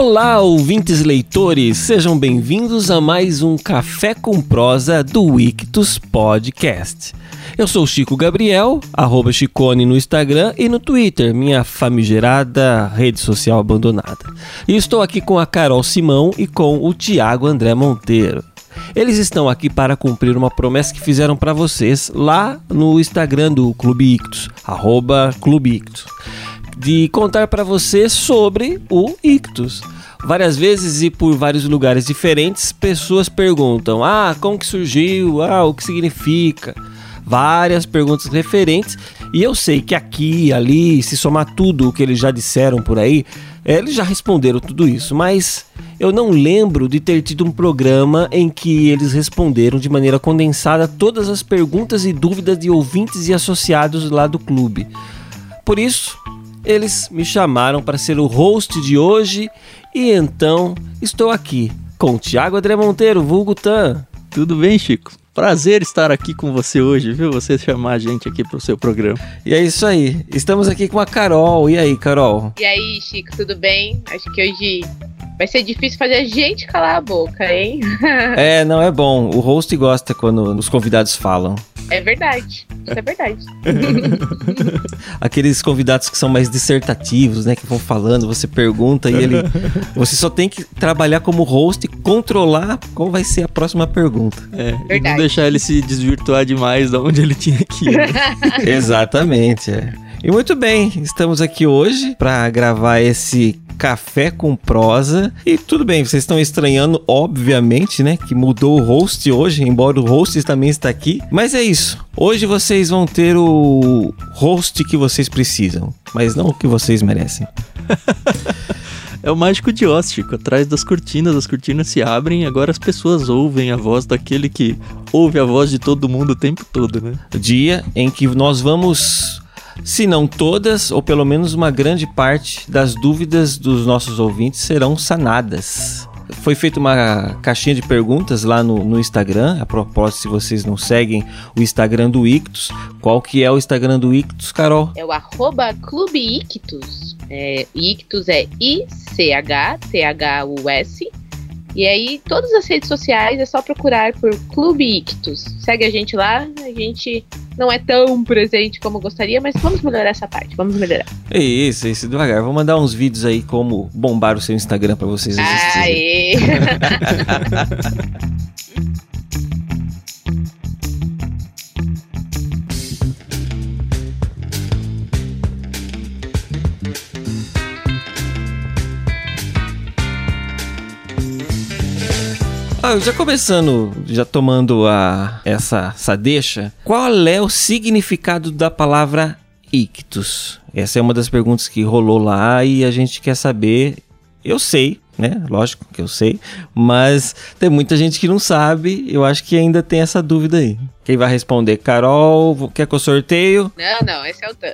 Olá, ouvintes leitores, sejam bem-vindos a mais um Café com Prosa do Ictus Podcast. Eu sou Chico Gabriel, arroba Chicone no Instagram e no Twitter, minha famigerada rede social abandonada. E estou aqui com a Carol Simão e com o Tiago André Monteiro. Eles estão aqui para cumprir uma promessa que fizeram para vocês lá no Instagram do Clube Ictus, arroba Clube Ictus de contar para você sobre o ictus. Várias vezes e por vários lugares diferentes, pessoas perguntam: "Ah, como que surgiu? Ah, o que significa?" Várias perguntas referentes, e eu sei que aqui, ali, se somar tudo o que eles já disseram por aí, eles já responderam tudo isso, mas eu não lembro de ter tido um programa em que eles responderam de maneira condensada todas as perguntas e dúvidas de ouvintes e associados lá do clube. Por isso, eles me chamaram para ser o host de hoje e então estou aqui com o Thiago André Monteiro, vulgo Tan. Tudo bem, Chico? Prazer estar aqui com você hoje, viu? Você chamar a gente aqui para o seu programa. E é isso aí. Estamos aqui com a Carol. E aí, Carol? E aí, Chico, tudo bem? Acho que hoje vai ser difícil fazer a gente calar a boca, hein? é, não é bom. O host gosta quando os convidados falam. É verdade. Isso é verdade. Aqueles convidados que são mais dissertativos, né? Que vão falando, você pergunta e ele. Você só tem que trabalhar como host e controlar qual vai ser a próxima pergunta. É, verdade. Deixar ele se desvirtuar demais da onde ele tinha que ir. Né? Exatamente, é. E muito bem, estamos aqui hoje para gravar esse Café com Prosa. E tudo bem, vocês estão estranhando, obviamente, né? Que mudou o host hoje, embora o host também está aqui. Mas é isso. Hoje vocês vão ter o host que vocês precisam, mas não o que vocês merecem. É o mágico de Oz, Chico. Atrás das cortinas, as cortinas se abrem e agora as pessoas ouvem a voz daquele que ouve a voz de todo mundo o tempo todo, né? Dia em que nós vamos se não todas, ou pelo menos uma grande parte das dúvidas dos nossos ouvintes serão sanadas. Foi feita uma caixinha de perguntas lá no, no, Instagram. A propósito, se vocês não seguem o Instagram do Ictus, qual que é o Instagram do Ictus, Carol? É o arroba Clube Ictus. É, Ictus é I-C-H-T-H-U-S. E aí, todas as redes sociais é só procurar por Clube Ictus. Segue a gente lá, a gente não é tão presente como gostaria, mas vamos melhorar essa parte, vamos melhorar. É isso, é isso, devagar. Vou mandar uns vídeos aí como bombar o seu Instagram para vocês assistirem. Aê! Ah, já começando, já tomando a essa, essa deixa, qual é o significado da palavra ictus? Essa é uma das perguntas que rolou lá e a gente quer saber. Eu sei, né? Lógico que eu sei, mas tem muita gente que não sabe. Eu acho que ainda tem essa dúvida aí. Quem vai responder? Carol, quer que eu sorteio? Não, não, esse é o Tan.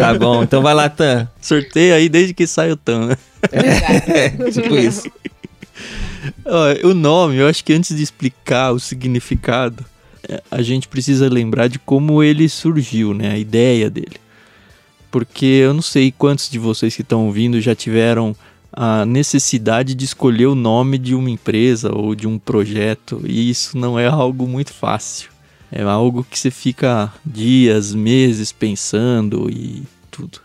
Tá bom, então vai lá, Tan. Sorteio aí desde que sai o Tan, né? É, é tipo isso o nome, eu acho que antes de explicar o significado, é, a gente precisa lembrar de como ele surgiu, né? A ideia dele. Porque eu não sei quantos de vocês que estão ouvindo já tiveram a necessidade de escolher o nome de uma empresa ou de um projeto, e isso não é algo muito fácil. É algo que você fica dias, meses pensando e tudo.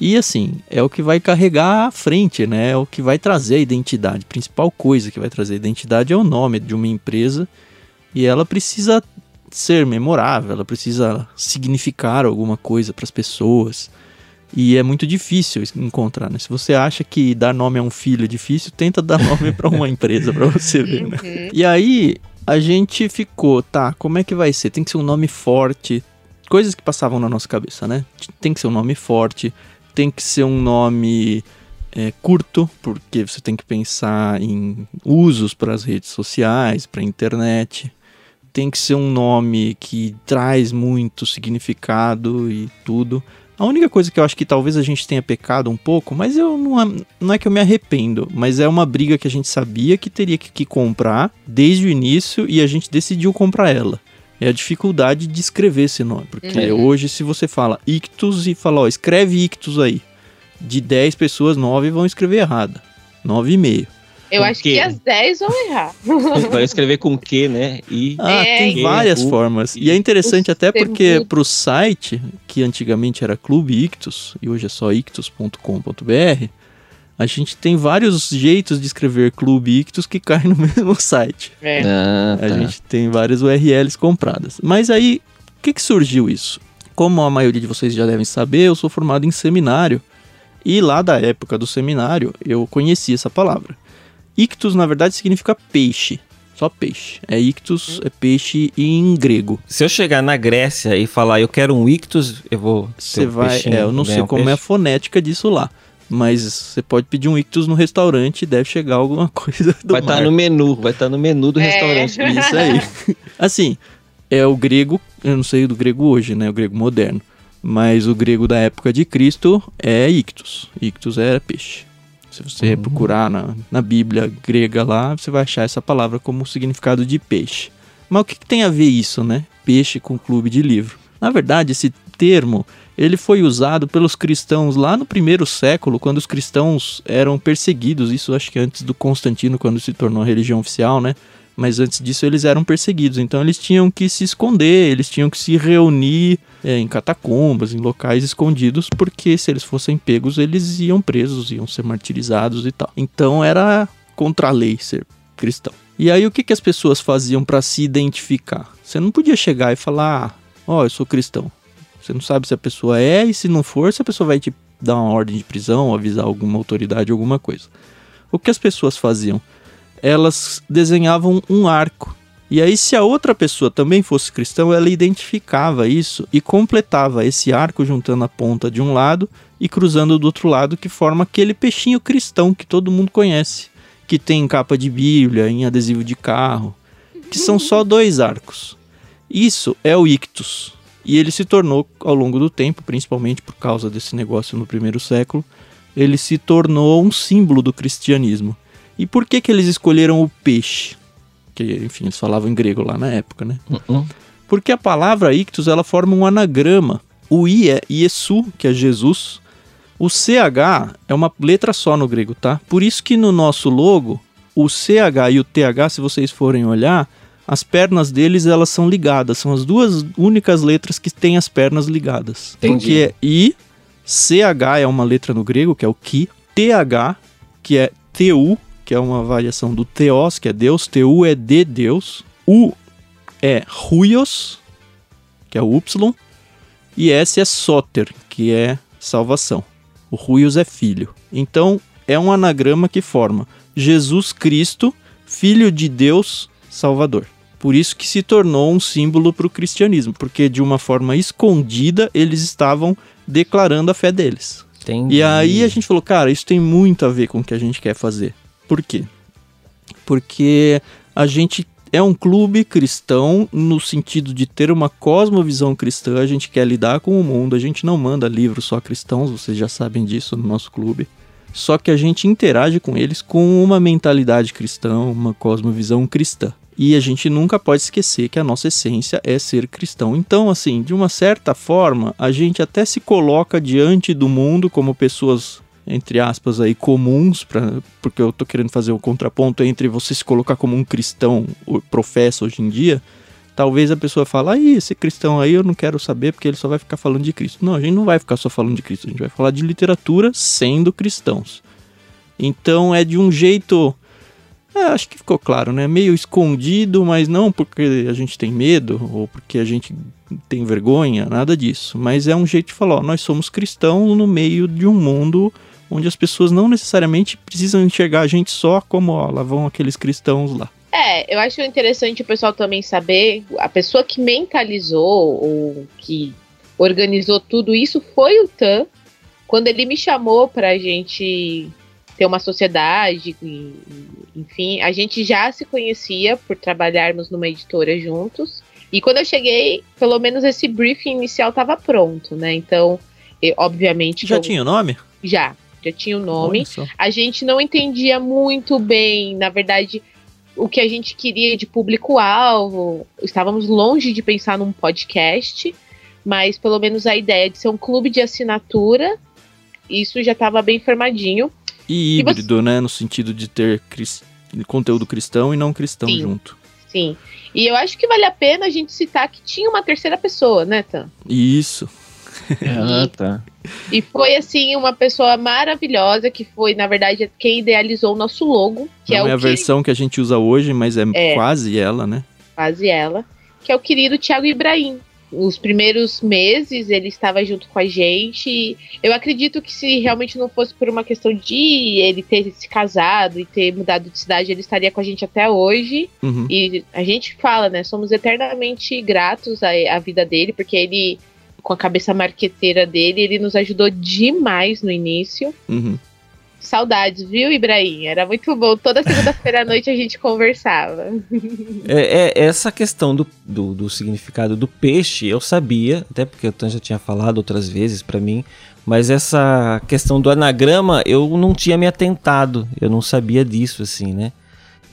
E assim, é o que vai carregar à frente, né? É o que vai trazer a identidade. A principal coisa que vai trazer a identidade é o nome de uma empresa e ela precisa ser memorável, ela precisa significar alguma coisa para as pessoas. E é muito difícil encontrar, né? Se você acha que dar nome a um filho é difícil, tenta dar nome para uma empresa para você ver, né? Uhum. E aí a gente ficou, tá, como é que vai ser? Tem que ser um nome forte, coisas que passavam na nossa cabeça, né? Tem que ser um nome forte, tem que ser um nome é, curto, porque você tem que pensar em usos para as redes sociais, para a internet. Tem que ser um nome que traz muito significado e tudo. A única coisa que eu acho que talvez a gente tenha pecado um pouco, mas eu não, não é que eu me arrependo, mas é uma briga que a gente sabia que teria que, que comprar desde o início e a gente decidiu comprar ela é a dificuldade de escrever esse nome. Porque uhum. hoje, se você fala ictus e fala, ó, escreve ictus aí, de 10 pessoas, 9 vão escrever errado. 9,5. Eu Com acho quê? que as 10 vão errar. Vai escrever com Q, né? E Ah, É, tem e- várias o- formas. E é interessante o até porque clube. pro site, que antigamente era Clube Ictus, e hoje é só ictus.com.br, a gente tem vários jeitos de escrever Clube Ictus que caem no mesmo site. É. Ah, A tá. gente tem várias URLs compradas. Mas aí, o que, que surgiu isso? Como a maioria de vocês já devem saber, eu sou formado em seminário. E lá da época do seminário, eu conheci essa palavra. Ictus, na verdade, significa peixe. Só peixe. É ictus, é peixe em grego. Se eu chegar na Grécia e falar eu quero um ictus, eu vou. ter Você um vai. peixinho, É, eu não sei um como é a peixe? fonética disso lá. Mas você pode pedir um ictus no restaurante e deve chegar alguma coisa do Vai estar mar. no menu, vai estar no menu do É. restaurante. Isso aí. Assim, é o grego, eu não sei do grego hoje, né? O grego moderno. Mas o grego da época de Cristo é ictus. Ictus era peixe. Se você Uhum. procurar na, na Bíblia grega lá, você vai achar essa palavra como significado de peixe. Mas o que, que tem a ver isso, né? Peixe com clube de livro. Na verdade, esse termo ele foi usado pelos cristãos lá no primeiro século, quando os cristãos eram perseguidos. Isso acho que antes do Constantino, quando se tornou religião oficial, né? Mas antes disso eles eram perseguidos. Então eles tinham que se esconder, eles tinham que se reunir é, em catacumbas, em locais escondidos, porque se eles fossem pegos, eles iam presos, iam ser martirizados e tal. Então era contra a lei ser cristão. E aí o que, que as pessoas faziam para se identificar? Você não podia chegar e falar, ah, ó, eu sou cristão. Você não sabe se a pessoa é e se não for, se a pessoa vai te dar uma ordem de prisão, avisar alguma autoridade, alguma coisa. O que as pessoas faziam? Elas desenhavam um arco. E aí, se a outra pessoa também fosse cristão, ela identificava isso e completava esse arco juntando a ponta de um lado e cruzando do outro lado, que forma aquele peixinho cristão que todo mundo conhece, que tem em capa de Bíblia, em adesivo de carro, que são só dois arcos. Isso é o ictus. E ele se tornou, ao longo do tempo, principalmente por causa desse negócio no primeiro século, ele se tornou um símbolo do cristianismo. E por que, que eles escolheram o peixe? Que, enfim, eles falavam em grego lá na época, né? Uh-uh. Porque a palavra ictus ela forma um anagrama. O I é Iesu, que é Jesus. O CH é uma letra só no grego, tá? Por isso que no nosso logo, o CH e o TH, se vocês forem olhar, as pernas deles elas são ligadas. São as duas únicas letras que têm as pernas ligadas. Entendi. Porque é I, CH é uma letra no grego, que é o Ki, TH, que é TU, que é uma variação do Theos, que é Deus, TU é de Deus, U é Ruios, que é o Y, e S é Soter, que é salvação. O Ruios é filho. Então, é um anagrama que forma Jesus Cristo, filho de Deus, Salvador. Por isso que se tornou um símbolo para o cristianismo, porque de uma forma escondida eles estavam declarando a fé deles. Entendi. E aí a gente falou, cara, isso tem muito a ver com o que a gente quer fazer. Por quê? Porque a gente é um clube cristão no sentido de ter uma cosmovisão cristã, a gente quer lidar com o mundo, a gente não manda livros só cristãos, vocês já sabem disso no nosso clube. Só que a gente interage com eles com uma mentalidade cristã, uma cosmovisão cristã. E a gente nunca pode esquecer que a nossa essência é ser cristão. Então, assim, de uma certa forma, a gente até se coloca diante do mundo como pessoas, entre aspas, aí, comuns, pra, porque eu tô querendo fazer o contraponto entre você se colocar como um cristão, professa hoje em dia. Talvez a pessoa fale, aí, esse cristão aí eu não quero saber porque ele só vai ficar falando de Cristo. Não, a gente não vai ficar só falando de Cristo, a gente vai falar de literatura sendo cristãos. Então é de um jeito. É, acho que ficou claro, né? Meio escondido, mas não porque a gente tem medo ou porque a gente tem vergonha, nada disso. Mas é um jeito de falar: ó, nós somos cristãos no meio de um mundo onde as pessoas não necessariamente precisam enxergar a gente só como, ó, lá vão aqueles cristãos lá. É, eu acho interessante o pessoal também saber, a pessoa que mentalizou ou que organizou tudo isso foi o Tan, quando ele me chamou pra gente ter uma sociedade, e, enfim, a gente já se conhecia por trabalharmos numa editora juntos. E quando eu cheguei, pelo menos esse briefing inicial estava pronto, né? Então, eu- obviamente. Já eu- tinha o nome? Já, já tinha o nome a gente não entendia muito bem, na verdade, o que a gente queria de público-alvo. Estávamos longe de pensar num podcast, mas pelo menos a ideia de ser um clube de assinatura, isso já estava bem formadinho. E E você- híbrido, né? No sentido de ter conteúdo cristão e não cristão Sim. junto. Sim. E eu acho que vale a pena a gente citar que tinha uma terceira pessoa, né, Tan? Isso. Ah, tá. E foi, assim, uma pessoa maravilhosa, que foi, na verdade, quem idealizou o nosso logo, que não é é, o a que versão que a gente usa hoje, mas é, É. quase ela, né? quase ela, que é o querido Thiago Ibrahim. Os primeiros meses ele estava junto com a gente. Eu acredito que se realmente não fosse por uma questão de ele ter se casado e ter mudado de cidade, ele estaria com a gente até hoje. Uhum. E a gente fala, né? Somos eternamente gratos à, à vida dele, porque ele, com a cabeça marqueteira dele, ele nos ajudou demais no início. Uhum. Saudades, viu, Ibrahim? Era muito bom. Toda segunda-feira à noite a gente conversava. É, é- essa questão do, do, do significado do peixe, eu sabia, até porque o Tan já tinha falado outras vezes pra mim, mas essa questão do anagrama eu não tinha me atentado, eu não sabia disso, assim, né?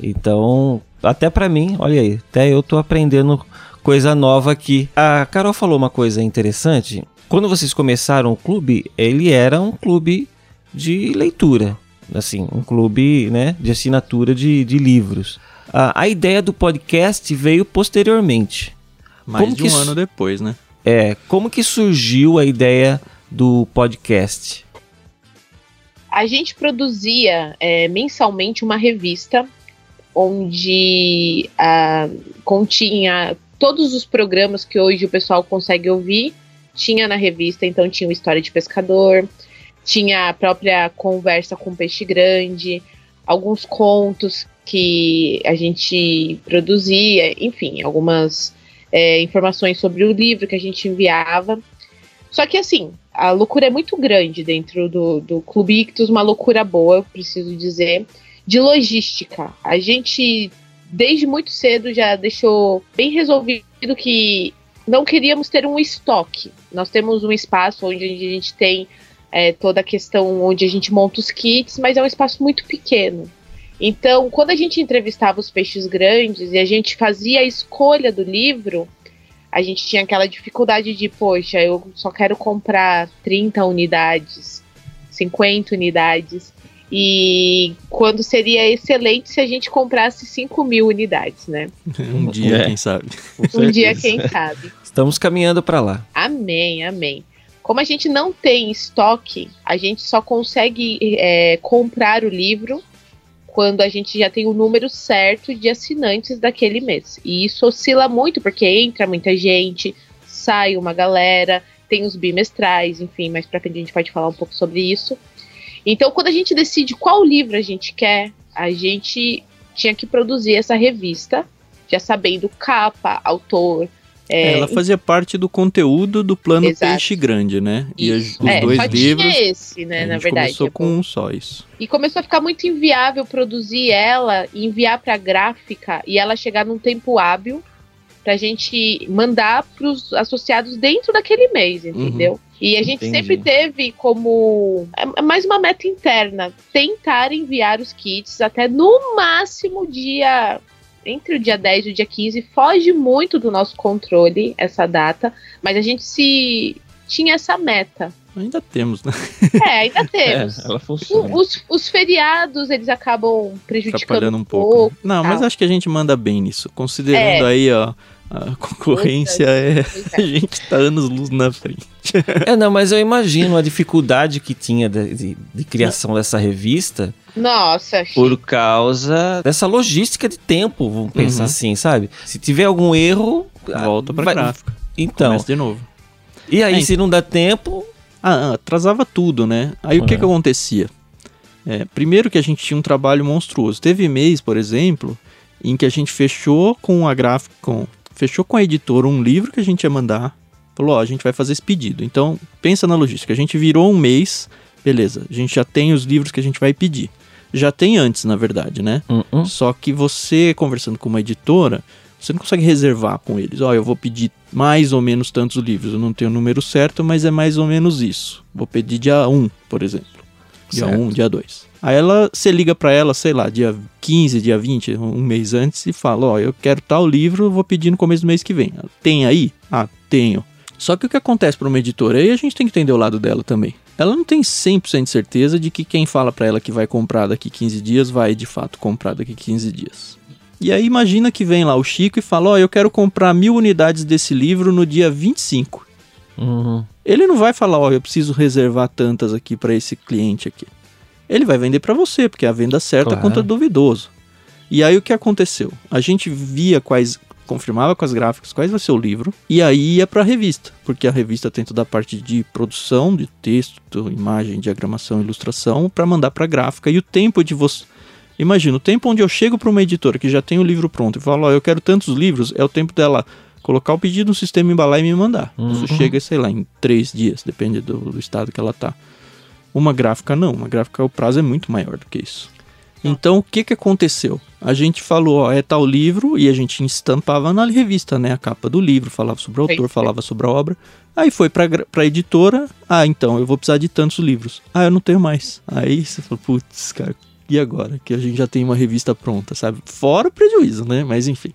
Então, até pra mim, olha aí, até eu tô aprendendo coisa nova aqui. A Carol falou uma coisa interessante. Quando vocês começaram o clube, ele era um clube de leitura, assim, um clube, né, de assinatura de, de livros. A, a ideia do podcast veio posteriormente. Mais Como de que um isso- ano depois, né? É, como que surgiu a ideia do podcast? A gente produzia é, mensalmente uma revista onde ah, continha todos os programas que hoje o pessoal consegue ouvir. Tinha na revista, então tinha o História de Pescador, tinha a própria Conversa com Peixe Grande, alguns contos que a gente produzia, enfim, algumas é, informações sobre o livro que a gente enviava. Só que assim, a loucura é muito grande dentro do, do Clube Ictus, uma loucura boa, eu preciso dizer, de logística. A gente, desde muito cedo, já deixou bem resolvido que não queríamos ter um estoque. Nós temos um espaço onde a gente tem é, toda a questão onde a gente monta os kits, mas é um espaço muito pequeno. Então, quando a gente entrevistava os peixes grandes e a gente fazia a escolha do livro, a gente tinha aquela dificuldade de, poxa, eu só quero comprar 30 unidades, 50 unidades. E quando seria excelente se a gente comprasse 5 mil unidades, né? Um dia, quem sabe. Um dia, quem sabe. Estamos caminhando para lá. Amém, amém. Como a gente não tem estoque, a gente só consegue é, comprar o livro quando a gente já tem o número certo de assinantes daquele mês. E isso oscila muito, porque entra muita gente, sai uma galera, tem os bimestrais, enfim, mais pra frente a gente pode falar um pouco sobre isso. Então, quando a gente decide qual livro a gente quer, a gente tinha que produzir essa revista, já sabendo capa, autor. É, Ela fazia parte do conteúdo do plano Exato. Peixe Grande, né? E Isso. os é, dois só livros. tinha esse, né, a na gente verdade. começou é com bom. um só isso. E começou a ficar muito inviável produzir ela e enviar pra gráfica e ela chegar num tempo hábil pra gente mandar pros associados dentro daquele mês, entendeu? E a gente Entendi. sempre teve como é mais uma meta interna, tentar enviar os kits até no máximo dia entre o dia 10 e o dia 15, foge muito do nosso controle essa data, mas a gente se tinha essa meta. Ainda temos, né? É, ainda temos. ela O- Os, os feriados, eles acabam prejudicando Atrapalhando um um pouco. pouco. Não, mas acho que a gente manda bem nisso. Considerando É. aí, ó, a concorrência, é, a gente tá anos luz na frente. É, não, mas eu imagino a dificuldade que tinha de, de- de criação dessa revista Nossa, por causa dessa logística de tempo, vamos pensar Uhum. assim, sabe? Se tiver algum erro, Volta pra vai- gráfica. Então, Começa de novo. e aí É, se não dá tempo, Ah, ah, atrasava tudo, né? Aí o que É. que acontecia? É, primeiro que a gente tinha um trabalho monstruoso. Teve mês, por exemplo, em que a gente fechou com a gráfica, com, fechou com a editora um livro que a gente ia mandar. Falou, ó, a gente vai fazer esse pedido. Então, pensa na logística. A gente virou um mês, beleza. A gente já tem os livros que a gente vai pedir. Já tem antes, na verdade, né? hum, hum, Só que você, conversando com uma editora, você não consegue reservar com eles. Ó, eu vou pedir mais ou menos tantos livros. Eu não tenho o número certo, mas é mais ou menos isso. Vou pedir dia 1, por exemplo. Dia Certo. 1, dia 2. Aí ela, você liga pra ela, sei lá, dia 15, dia 20, um mês antes, e fala: Ó, eu quero tal livro, vou pedir no começo do mês que vem. Ela, Tem aí? Ah, tenho. Só que o que acontece para uma editora, aí a gente tem que entender o lado dela também. ela não tem 100% de certeza de que quem fala para ela que vai comprar daqui 15 dias vai de fato comprar daqui 15 dias. E aí imagina que vem lá o Chico e fala: Ó, oh, eu quero comprar mil unidades desse livro no dia 25. Uhum. Ele não vai falar: Ó, oh, eu preciso reservar tantas aqui para esse cliente aqui. Ele vai vender para você, porque é a venda certa claro. contra duvidoso. E aí o que aconteceu? A gente via quais confirmava com as gráficas quais vai ser o livro e aí ia para a revista, porque a revista tem toda a parte de produção de texto, imagem, diagramação, ilustração para mandar para a gráfica e o tempo de você Imagina, o tempo onde eu chego para uma editora que já tem o livro pronto e falo, ó, eu quero tantos livros, é o tempo dela colocar o pedido no sistema, embalar e me mandar. Uhum. Isso chega, sei lá, em três dias, depende do, do estado que ela tá. Uma gráfica não, uma gráfica o prazo é muito maior do que isso. Então, o que que aconteceu? A gente falou, ó, é tal livro, e a gente estampava na revista, né, a capa do livro, falava sobre o autor, falava sobre a obra. Aí foi pra, pra editora, ah, então, eu vou precisar de tantos livros. Ah, eu não tenho mais. Aí você falou, putz, cara, e agora? Que a gente já tem uma revista pronta, sabe? Fora o prejuízo, né? Mas enfim.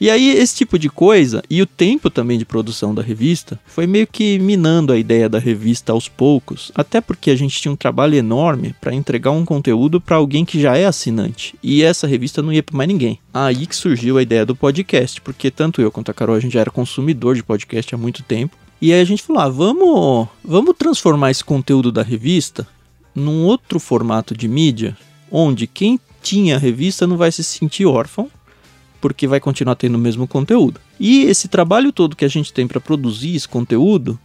E aí, esse tipo de coisa, e o tempo também de produção da revista, foi meio que minando a ideia da revista aos poucos, até porque a gente tinha um trabalho enorme para entregar um conteúdo para alguém que já é assinante, e essa revista não ia para mais ninguém. Aí que surgiu a ideia do podcast, porque tanto eu quanto a Carol a gente já era consumidor de podcast há muito tempo, e aí a gente falou: ah, vamos, vamos transformar esse conteúdo da revista num outro formato de mídia, onde quem tinha a revista não vai se sentir órfão porque vai continuar tendo o mesmo conteúdo. E esse trabalho todo que a gente tem para produzir esse conteúdo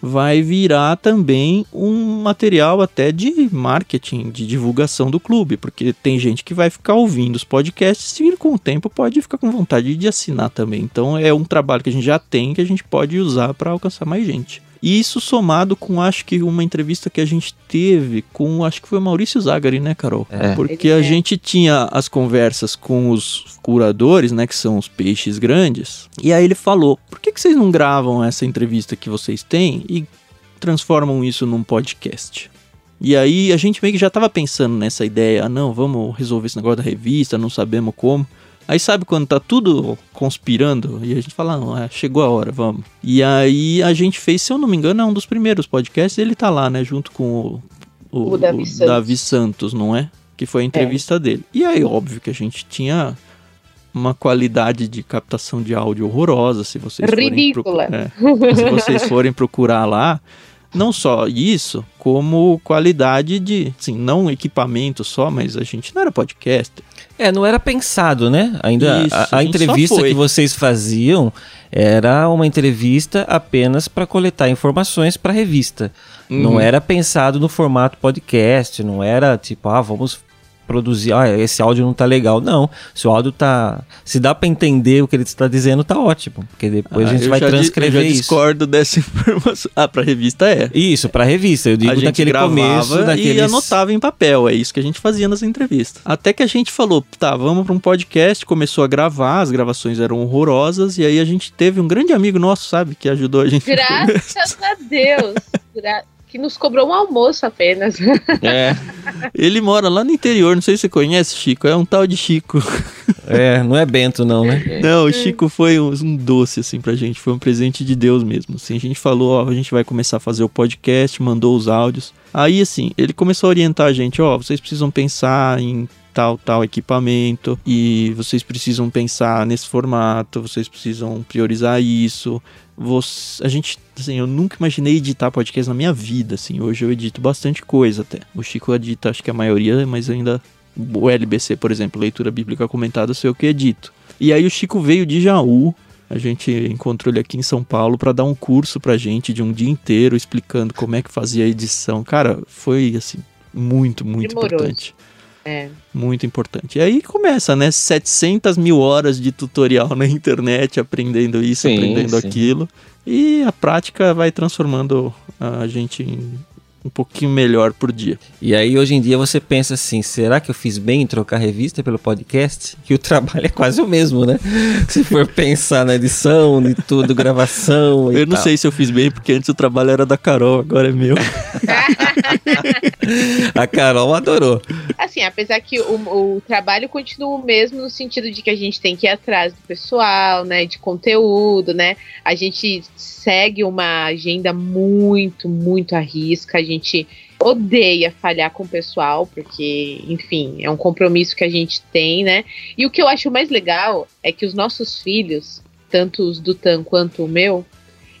vai virar também um material até de marketing, de divulgação do clube, porque tem gente que vai ficar ouvindo os podcasts e com o tempo pode ficar com vontade de assinar também. Então é um trabalho que a gente já tem que a gente pode usar para alcançar mais gente. E isso somado com, acho que, uma entrevista que a gente teve com, acho que foi o Maurício Zagari, né, Carol? É. Porque a é. gente tinha as conversas com os curadores, né, que são os peixes grandes, e aí ele falou, por que, que vocês não gravam essa entrevista que vocês têm e transformam isso num podcast? E aí a gente meio que já estava pensando nessa ideia, ah, não, vamos resolver esse negócio da revista, não sabemos como. Aí sabe quando tá tudo conspirando e a gente fala, não, é, chegou a hora, vamos. E aí a gente fez, se eu não me engano, é um dos primeiros podcasts, ele tá lá, né, junto com o, o, o, Davi, o Santos. Davi, Santos. não é? Que foi a entrevista é. dele. E aí, óbvio que a gente tinha uma qualidade de captação de áudio horrorosa, se vocês Ridícula. forem, é, se vocês forem procurar lá, não só isso, como qualidade de, assim, não equipamento só, mas a gente não era podcaster. É, não era pensado, né? Ainda Isso, a, a, entrevista que vocês faziam era uma entrevista apenas para coletar informações para a revista. Uhum. Não era pensado no formato podcast, não era tipo, ah, vamos produzir, ah, esse áudio não tá legal. Não, se o áudio tá, se dá para entender o que ele está dizendo, tá ótimo, porque depois ah, a gente vai transcrever eu já isso. discordo dessa informação. Ah, para revista é. Isso, para revista, eu digo a naquele começo, daqueles... e anotava em papel, é isso que a gente fazia nas entrevistas. Até que a gente falou, tá, vamos para um podcast, começou a gravar, as gravações eram horrorosas e aí a gente teve um grande amigo nosso, sabe, que ajudou a gente. Graças a Deus. Gra que nos cobrou um almoço apenas. É. Ele mora lá no interior, não sei se você conhece, Chico. É um tal de Chico. É, não é Bento, não, né? Não, o Chico foi um, um, doce, assim, pra gente. Foi um presente de Deus mesmo. Assim, a gente falou, ó, a gente vai começar a fazer o podcast, mandou os áudios. Aí, assim, ele começou a orientar a gente, ó, vocês precisam pensar em tal, tal equipamento e vocês precisam pensar nesse formato, vocês precisam priorizar isso. Você, a gente, assim, eu nunca imaginei editar podcast na minha vida, assim. Hoje eu edito bastante coisa até. O Chico edita, acho que a maioria, mas ainda o LBC, por exemplo, leitura bíblica comentada, sou eu que edito. E aí o Chico veio de Jaú, a gente encontrou ele aqui em São Paulo para dar um curso pra gente de um dia inteiro explicando como é que fazia a edição. Cara, foi assim muito, muito Demoroso. importante. É. Muito importante. E aí começa, né? 700 mil horas de tutorial na internet, aprendendo isso, sim, aprendendo sim. aquilo. E a prática vai transformando a gente em um pouquinho melhor por dia. E aí hoje em dia você pensa assim, será que eu fiz bem em trocar revista pelo podcast? Que o trabalho é quase o mesmo, né? se for pensar na edição, de tudo, gravação Eu não tal. sei se eu fiz bem, porque antes o trabalho era da Carol, agora é meu. a Carol adorou. Assim, apesar que o, o trabalho continua o mesmo no sentido de que a gente tem que ir atrás do pessoal, né, de conteúdo, né? A gente segue uma agenda muito, muito à risca. A gente gente odeia falhar com o pessoal, porque, enfim, é um compromisso que a gente tem, né? E o que eu acho mais legal é que os nossos filhos, tanto os do Tan quanto o meu,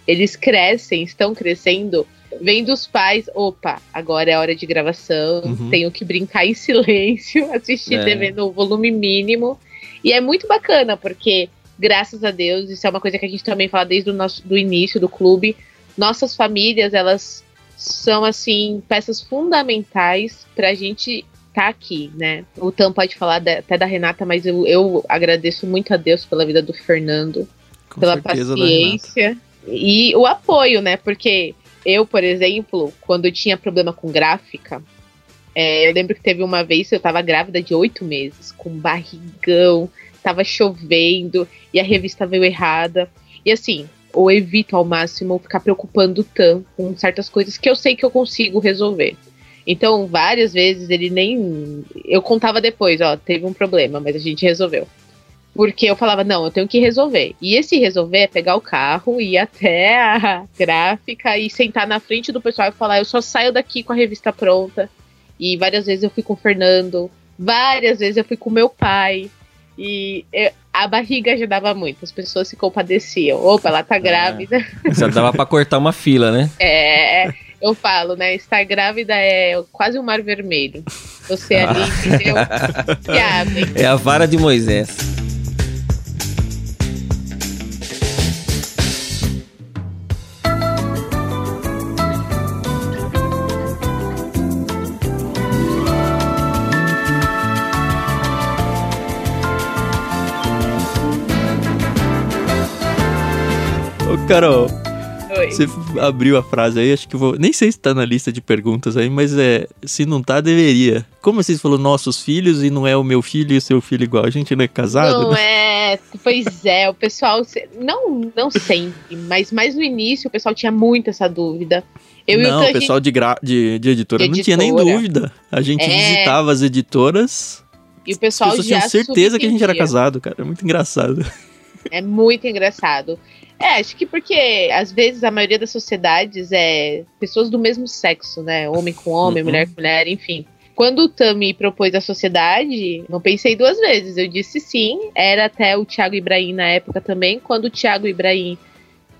eles crescem, estão crescendo, vendo os pais, opa, agora é hora de gravação, Uhum. tenho que brincar em silêncio, assistir É. TV no volume mínimo. E é muito bacana, porque, graças a Deus, isso é uma coisa que a gente também fala desde o nosso do início do clube, nossas famílias, elas são, assim, peças fundamentais pra gente estar aqui, né? O Tam pode falar da- até da Renata, mas eu, eu agradeço muito a Deus pela vida do Fernando, Com pela Renata. paciência e o apoio, né? Porque eu, por exemplo, quando eu tinha problema com gráfica, é, eu lembro que teve uma vez que eu tava grávida de oito meses, com barrigão, tava chovendo e a revista veio errada. E assim, eu evito ao máximo ficar preocupando o Tan com certas coisas que eu sei que eu consigo resolver. Então, várias vezes ele nem. Eu contava depois, ó, teve um problema, mas a gente resolveu. Porque eu falava, não, eu tenho que resolver. E esse resolver é pegar o carro, ir até a gráfica e sentar na frente do pessoal e falar, eu só saio daqui com a revista pronta. E várias vezes eu fui com o Fernando, várias vezes eu fui com meu pai. E a barriga ajudava muito, as pessoas se compadeciam. Opa, ela tá grávida. Já dava pra cortar uma fila, né? É, eu falo, né? Estar grávida é quase um mar vermelho. Você ali, entendeu? Se abre. É a vara de Moisés. Carol, Oi. você abriu a frase aí, acho que vou. Nem sei se tá na lista de perguntas aí, mas é. Se não tá, deveria. Como vocês falou nossos filhos e não é o meu filho e o seu filho igual? A gente não é casado? Não né? é, pois é, o pessoal, não, não sempre, mas mais no início o pessoal tinha muito essa dúvida. Eu não, o pessoal de, gra... de, de editora De não tinha nem dúvida. A gente É. visitava as editoras, e o as pessoal pessoas já tinham certeza que a gente era casado, cara. É muito engraçado. É muito engraçado. É, acho que porque às vezes a maioria das sociedades é pessoas do mesmo sexo, né? Homem com homem, Uhum. mulher com mulher, enfim. Quando o Tami propôs a sociedade, não pensei duas vezes. Eu disse sim. Era até o Thiago Ibrahim na época também. Quando o Thiago Ibrahim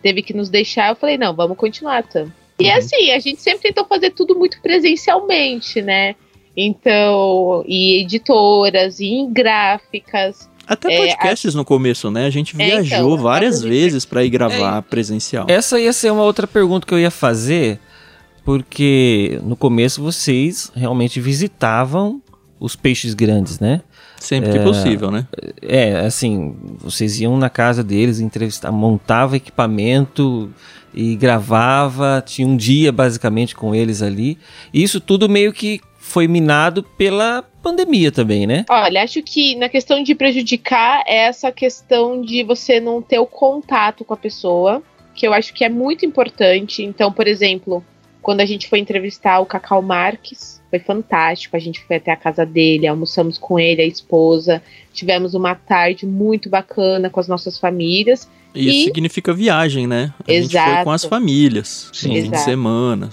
teve que nos deixar, eu falei, não, vamos continuar, Tam. E Uhum. assim, a gente sempre tentou fazer tudo muito presencialmente, né? Então, e editoras, e em gráficas. Até É, podcasts no começo, né? A gente É, então, viajou várias vezes pra ir gravar presencial. Essa ia ser uma outra pergunta que eu ia fazer, porque no começo vocês realmente visitavam os peixes grandes, né? Sempre que possível, né? É, assim, vocês iam na casa deles, entrevistar, montava equipamento e gravava, tinha um dia basicamente com eles ali. E isso tudo meio que foi minado pela pandemia também, né? Olha, acho que na questão de prejudicar é essa questão de você não ter o contato com a pessoa, que eu acho que é muito importante. Então, por exemplo, quando a gente foi entrevistar o Cacau Marques, foi fantástico. A gente foi até a casa dele, almoçamos com ele, a esposa, tivemos uma tarde muito bacana com as nossas famílias. Isso E- significa viagem, né? A gente foi Exato. com as famílias, Sim. no fim de Exato. semana.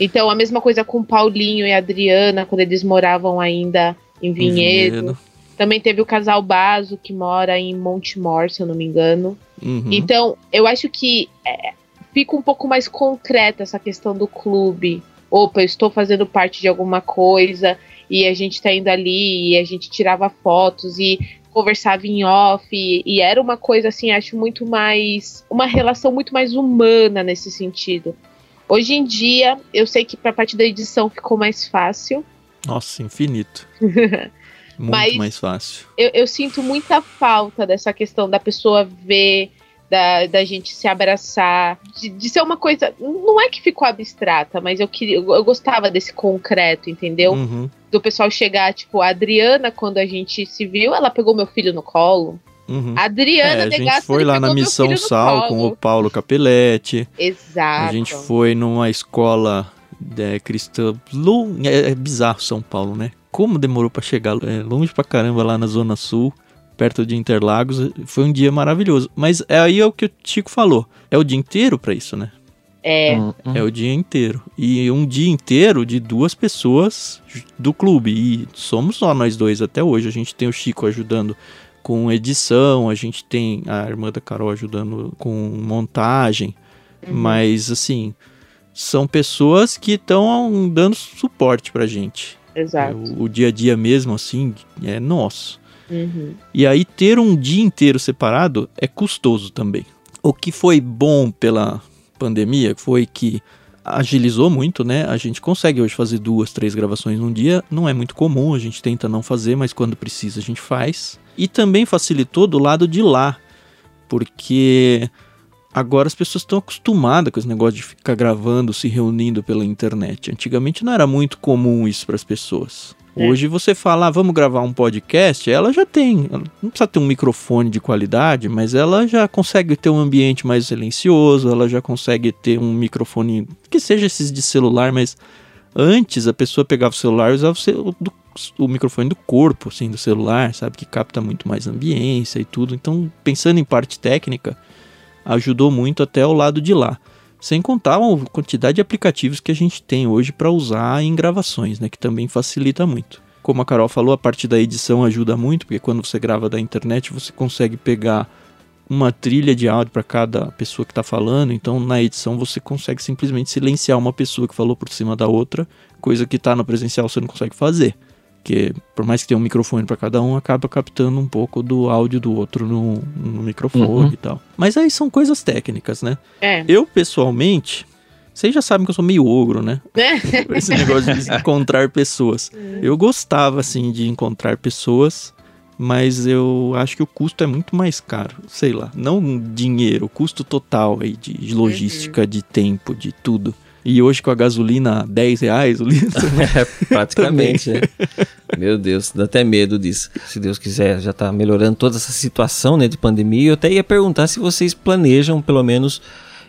Então, a mesma coisa com Paulinho e Adriana, quando eles moravam ainda em Vinhedo. Vinhedo. Também teve o casal Baso, que mora em Montemor, se eu não me engano. Uhum. Então, eu acho que é, fica um pouco mais concreta essa questão do clube. Opa, eu estou fazendo parte de alguma coisa e a gente tá indo ali e a gente tirava fotos e conversava em off e, e era uma coisa assim, acho muito mais uma relação muito mais humana nesse sentido. Hoje em dia, eu sei que para a parte da edição ficou mais fácil. Nossa, infinito. Muito Mas- mais fácil. eu, eu sinto muita falta dessa questão da pessoa ver, da, da gente se abraçar, de, de ser uma coisa. Não é que ficou abstrata, mas eu queria. Eu, gostava desse concreto, entendeu? Uhum. Do pessoal chegar, tipo, a Adriana, quando a gente se viu, ela pegou meu filho no colo. Uhum. A Adriana É, a de gente foi lá na Missão Sal com o Paulo Capelletti. Exato. A gente foi numa escola é, cristã. É, é bizarro São Paulo, né? Como demorou pra chegar? É, longe pra caramba lá na Zona Sul, perto de Interlagos. Foi um dia maravilhoso. Mas é aí é o que o Chico falou. É o dia inteiro pra isso, né? É, Hum, hum. É o dia inteiro. E um dia inteiro de duas pessoas do clube. E somos só nós dois até hoje. A gente tem o Chico ajudando com edição, a gente tem a irmã da Carol ajudando com montagem. Mas, assim, são pessoas que estão dando suporte pra gente. exato. O, o dia a dia mesmo, assim, é nosso. Uhum. E aí ter um dia inteiro separado é custoso também. O que foi bom pela pandemia foi que agilizou muito, né? A gente consegue hoje fazer duas, três gravações num dia. Não é muito comum, a gente tenta não fazer, mas quando precisa a gente faz. E também facilitou do lado de lá, porque agora as pessoas estão acostumadas com esse negócio de ficar gravando, se reunindo pela internet. Antigamente não era muito comum isso para as pessoas. É. Hoje você fala, ah, vamos gravar um podcast, ela já tem, ela não precisa ter um microfone de qualidade, mas ela já consegue ter um ambiente mais silencioso, ela já consegue ter um microfone que seja esses de celular, mas antes a pessoa pegava o celular e usava o, cel- do- o microfone do corpo, assim, do celular, sabe, que capta muito mais ambiência e tudo. Então, pensando em parte técnica, ajudou muito até o lado de lá. Sem contar a quantidade de aplicativos que a gente tem hoje para usar em gravações, né? Que também facilita muito. Como a Carol falou, a parte da edição ajuda muito, porque quando você grava da internet, você consegue pegar uma trilha de áudio para cada pessoa que está falando. Então, na edição, você consegue simplesmente silenciar uma pessoa que falou por cima da outra, coisa que tá no presencial você não consegue fazer. Porque, por mais que tenha um microfone para cada um, acaba captando um pouco do áudio do outro no, no microfone Uhum. e tal. Mas aí são coisas técnicas, né? É. Eu, pessoalmente, vocês já sabem que eu sou meio ogro, né? Esse negócio de encontrar pessoas. Eu gostava, assim, de encontrar pessoas, mas eu acho que o custo é muito mais caro. Sei lá, não dinheiro, o custo total aí de, de logística, de tempo, de tudo. E hoje com a gasolina a 10 reais o litro, É, praticamente, né? Meu Deus, dá até medo disso. Se Deus quiser, já tá melhorando toda essa situação, né, de pandemia. Eu até ia perguntar se vocês planejam, pelo menos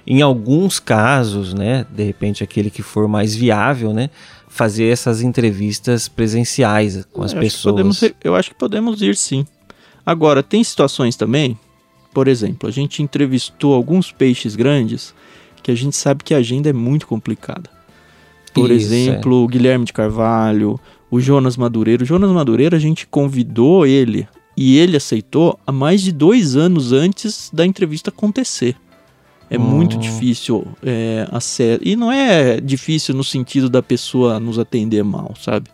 em alguns casos, né, de repente aquele que for mais viável, né, fazer essas entrevistas presenciais com as Eu acho pessoas. podemos eu acho que podemos ir sim. Agora, tem situações também, por exemplo, a gente entrevistou alguns peixes grandes que a gente sabe que a agenda é muito complicada. Por Isso, é. exemplo, o Guilherme de Carvalho, o Jonas Madureira. O Jonas Madureira, a gente convidou ele e ele aceitou há mais de dois anos antes da entrevista acontecer. É muito Hum. difícil é, acesso. E não é difícil no sentido da pessoa nos atender mal, sabe?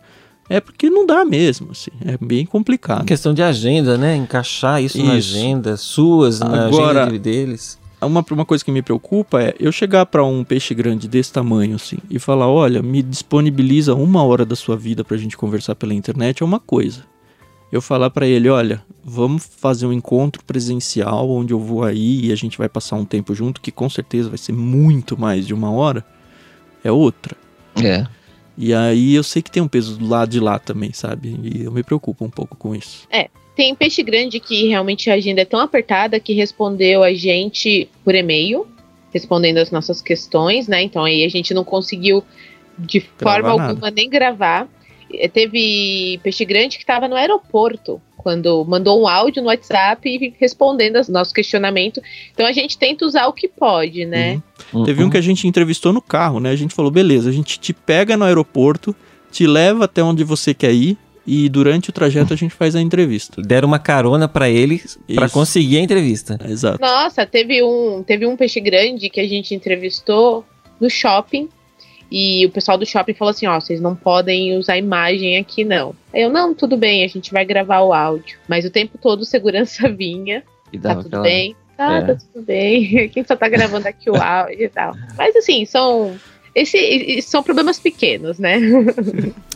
É porque não dá mesmo, assim. É bem complicado. Questão de agenda, né? Encaixar isso, na Isso. agenda, suas, na Agora- agenda deles. Uma, uma coisa que me preocupa é eu chegar para um peixe grande desse tamanho, assim, e falar: olha, me disponibiliza uma hora da sua vida pra gente conversar pela internet, é uma coisa. Eu falar para ele: olha, vamos fazer um encontro presencial onde eu vou aí e a gente vai passar um tempo junto, que com certeza vai ser muito mais de uma hora, é outra. É. E aí eu sei que tem um peso do lado de lá também, sabe? E eu me preocupo um pouco com isso. Tem peixe grande que realmente a agenda é tão apertada que respondeu a gente por e-mail, respondendo as nossas questões, né? Então aí a gente não conseguiu de forma nada. alguma nem gravar. Eh, Teve peixe grande que estava no aeroporto quando mandou um áudio no WhatsApp respondendo ao nosso questionamento. Então a gente tenta usar o que pode, né? Uhum. Teve um que a gente entrevistou no carro, né? A gente falou, beleza, a gente te pega no aeroporto, te leva até onde você quer ir e durante o trajeto a gente faz a entrevista. Deram uma carona pra ele pra Isso. conseguir a entrevista. Exato. Nossa, teve um, teve um peixe grande que a gente entrevistou no shopping. E o pessoal do shopping falou assim: ó, vocês não podem usar imagem aqui, não. Aí eu, não, tudo bem, a gente vai gravar o áudio. Mas o tempo todo o segurança vinha, E tá tudo aquela- bem. Tá, É. tá tudo bem. Quem só tá gravando aqui o áudio e tal. Mas assim, são. Esse, são problemas pequenos, né?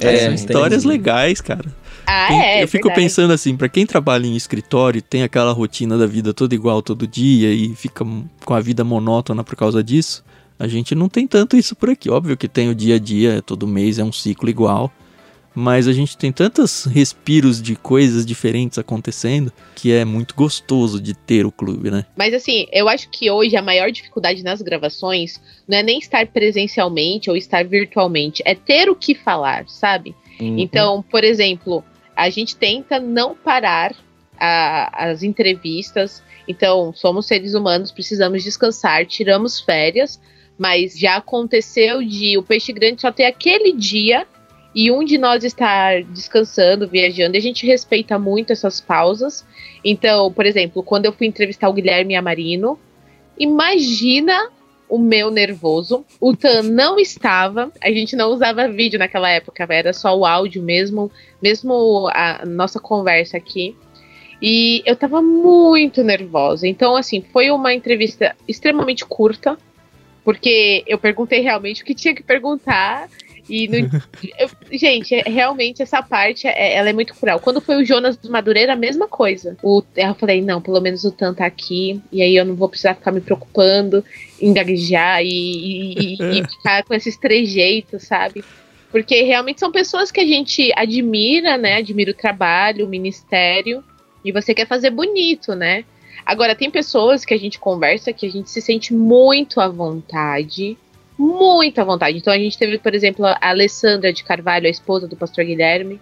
É, São histórias entendi. legais, cara. Ah, Quem- é. eu fico verdade. pensando assim, pra quem trabalha em escritório, tem aquela rotina da vida toda igual todo dia e fica com a vida monótona por causa disso. A gente não tem tanto isso por aqui. Óbvio que tem o dia a dia, todo mês é um ciclo igual. Mas a gente tem tantos respiros de coisas diferentes acontecendo que é muito gostoso de ter o clube, né? Mas assim, eu acho que hoje a maior dificuldade nas gravações não é nem estar presencialmente ou estar virtualmente, é ter o que falar, sabe? Uhum. Então, por exemplo, a gente tenta não parar a- as entrevistas. Então, somos seres humanos, precisamos descansar, tiramos férias, Mas já aconteceu de o peixe grande só ter aquele dia e um de nós estar descansando, viajando, e a gente respeita muito essas pausas. Então, por exemplo, quando eu fui entrevistar o Guilherme Amarino, imagina o meu nervoso. O Tan não estava, a gente não usava vídeo naquela época, era só o áudio mesmo, mesmo a nossa conversa aqui. E eu tava muito nervosa. Então, assim, foi uma entrevista extremamente curta, porque eu perguntei realmente o que tinha que perguntar. E no, eu, gente, é, realmente essa parte é, ela é muito cruel. Quando foi o Jonas do Madureira, a mesma coisa. O, eu falei, não, pelo menos o Tan tá aqui, e aí eu não vou precisar ficar me preocupando em gaguejar e, e, e, e ficar com esses trejeitos, sabe? Porque realmente são pessoas que a gente admira, né? Admira o trabalho, o ministério, e você quer fazer bonito, né? Agora, tem pessoas que a gente conversa que a gente se sente muito à vontade muita vontade. Então a gente teve, por exemplo, a Alessandra de Carvalho, a esposa do pastor Guilherme.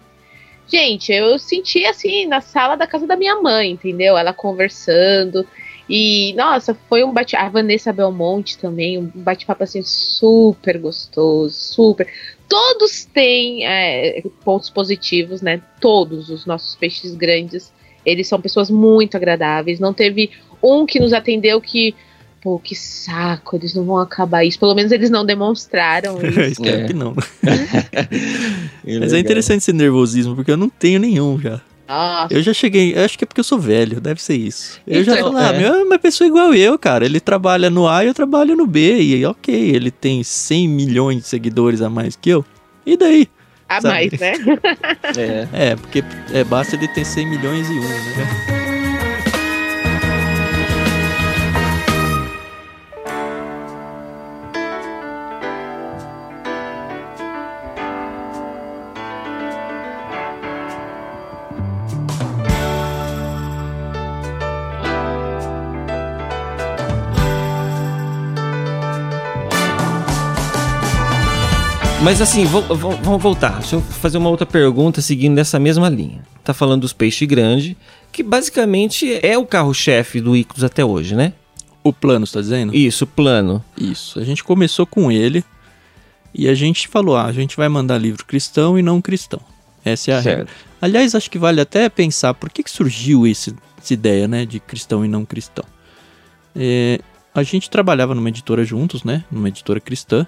Gente, eu senti assim na sala da casa da minha mãe, entendeu? Ela conversando. E, nossa, foi um bate A Vanessa Belmonte também, um bate-papo assim super gostoso, super. Todos têm é, pontos positivos, né? Todos os nossos peixes grandes. Eles são pessoas muito agradáveis. Não teve um que nos atendeu que pô, que saco, eles não vão acabar isso. Pelo menos eles não demonstraram isso. Espero é. que não. Mas é interessante esse nervosismo, porque eu não tenho nenhum já. Nossa. Eu já cheguei, eu acho que é porque eu sou velho, deve ser isso. Eu Então, já falo, ah, é. meu, é uma pessoa igual eu, cara. Ele trabalha no A e eu trabalho no B. E ok, ele tem 100 milhões de seguidores a mais que eu. E daí? A Sabe? mais, né? É. É, porque é, basta ele ter 100 milhões e um, né? Mas assim, vo- vo- vamos voltar. Deixa eu fazer uma outra pergunta seguindo nessa mesma linha. Tá falando dos peixes grandes, que basicamente é o carro-chefe do Ictus até hoje, né? O plano, você tá dizendo? Isso, plano. Isso. A gente começou com ele e a gente falou: ah, a gente vai mandar livro cristão e não cristão. Essa é a regra. Certo. Aliás, acho que vale até pensar por que, que surgiu esse- essa ideia, né, de cristão e não cristão. É, a gente trabalhava numa editora juntos, né, numa editora cristã,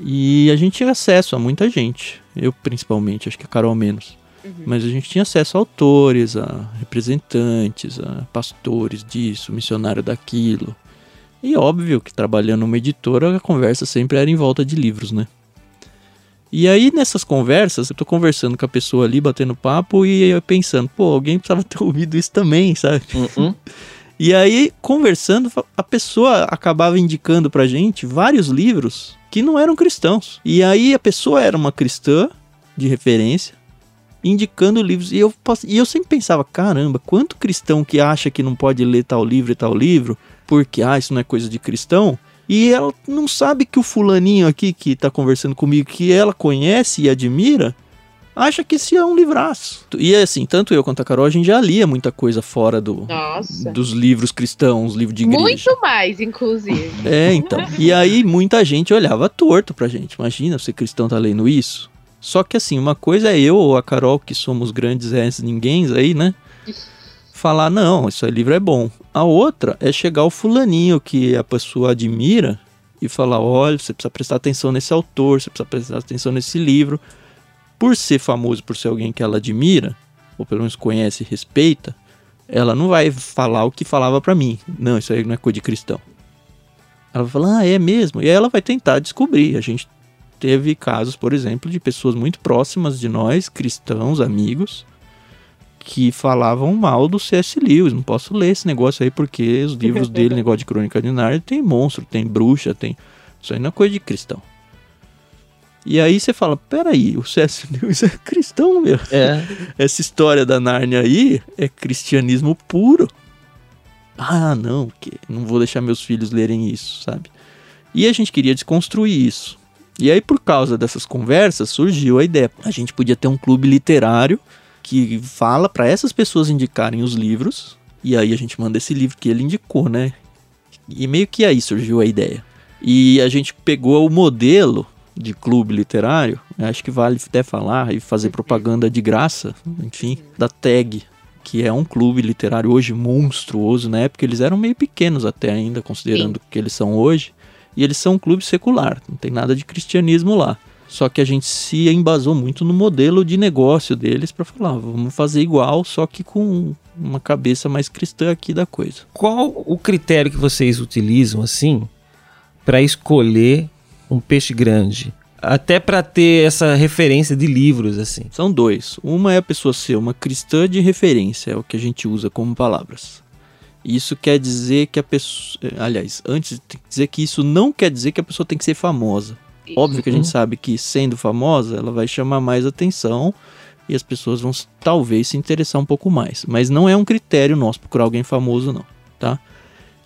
e a gente tinha acesso a muita gente. Eu principalmente, acho que a Carol menos. Mas a gente tinha acesso a autores, a representantes, a pastores disso, missionário daquilo. E óbvio que trabalhando numa editora, a conversa sempre era em volta de livros, né? E aí nessas conversas, eu tô conversando com a pessoa ali, batendo papo e eu pensando, pô, alguém precisava ter ouvido isso também, sabe? Uh-uh. E aí, conversando, a pessoa acabava indicando pra gente vários livros que não eram cristãos. E aí a pessoa era uma cristã de referência, indicando livros. E eu, e eu sempre pensava, caramba, quanto cristão que acha que não pode ler tal livro e tal livro, porque, ah, isso não é coisa de cristão. E ela não sabe que o fulaninho aqui que tá conversando comigo, que ela conhece e admira, acha que isso é um livraço. E assim, tanto eu quanto a Carol, a gente já lia muita coisa fora do, Nossa. dos livros cristãos, livro de igreja. Muito mais, inclusive. É, então. E aí muita gente olhava torto pra gente. Imagina, você cristão tá lendo isso. Só que assim, uma coisa é eu ou a Carol, que somos grandes és ninguém aí, né? Falar, não, esse livro é bom. A outra é chegar ao fulaninho que a pessoa admira e falar, olha, você precisa prestar atenção nesse autor, você precisa prestar atenção nesse livro. Por ser famoso, por ser alguém que ela admira, ou pelo menos conhece e respeita, ela não vai falar o que falava pra mim. Não, isso aí não é coisa de cristão. Ela vai falar, ah, é mesmo. E aí ela vai tentar descobrir. A gente teve casos, por exemplo, de pessoas muito próximas de nós, cristãos, amigos, que falavam mal do C.S. Lewis. Não posso ler esse negócio aí porque os livros dele, negócio de Crônica de Nárnia, tem monstro, tem bruxa, tem. Isso aí não é coisa de cristão. E aí você fala, peraí, o C.S. Lewis é cristão, meu. É. Essa história da Nárnia aí é cristianismo puro. Ah, não, que não vou deixar meus filhos lerem isso, sabe? E a gente queria desconstruir isso. E aí, por causa dessas conversas, surgiu a ideia. A gente podia ter um clube literário que fala para essas pessoas indicarem os livros. E aí a gente manda esse livro que ele indicou, né? E meio que aí surgiu a ideia. E a gente pegou o modelo de clube literário, acho que vale até falar e fazer propaganda de graça, enfim, da TAG, que é um clube literário hoje monstruoso, na época eles eram meio pequenos até ainda, considerando o que eles são hoje, e eles são um clube secular, não tem nada de cristianismo lá. Só que a gente se embasou muito no modelo de negócio deles para falar, vamos fazer igual, só que com uma cabeça mais cristã aqui da coisa. Qual o critério que vocês utilizam assim para escolher um peixe grande? Até para ter essa referência de livros assim. São dois. Uma é a pessoa ser uma cristã de referência, é o que a gente usa como palavras. Isso quer dizer que a pessoa. Aliás, antes tem que dizer que isso não quer dizer que a pessoa tem que ser famosa. Isso. Óbvio que a gente sabe que sendo famosa, ela vai chamar mais atenção e as pessoas vão talvez se interessar um pouco mais. Mas não é um critério nosso procurar alguém famoso, não, tá?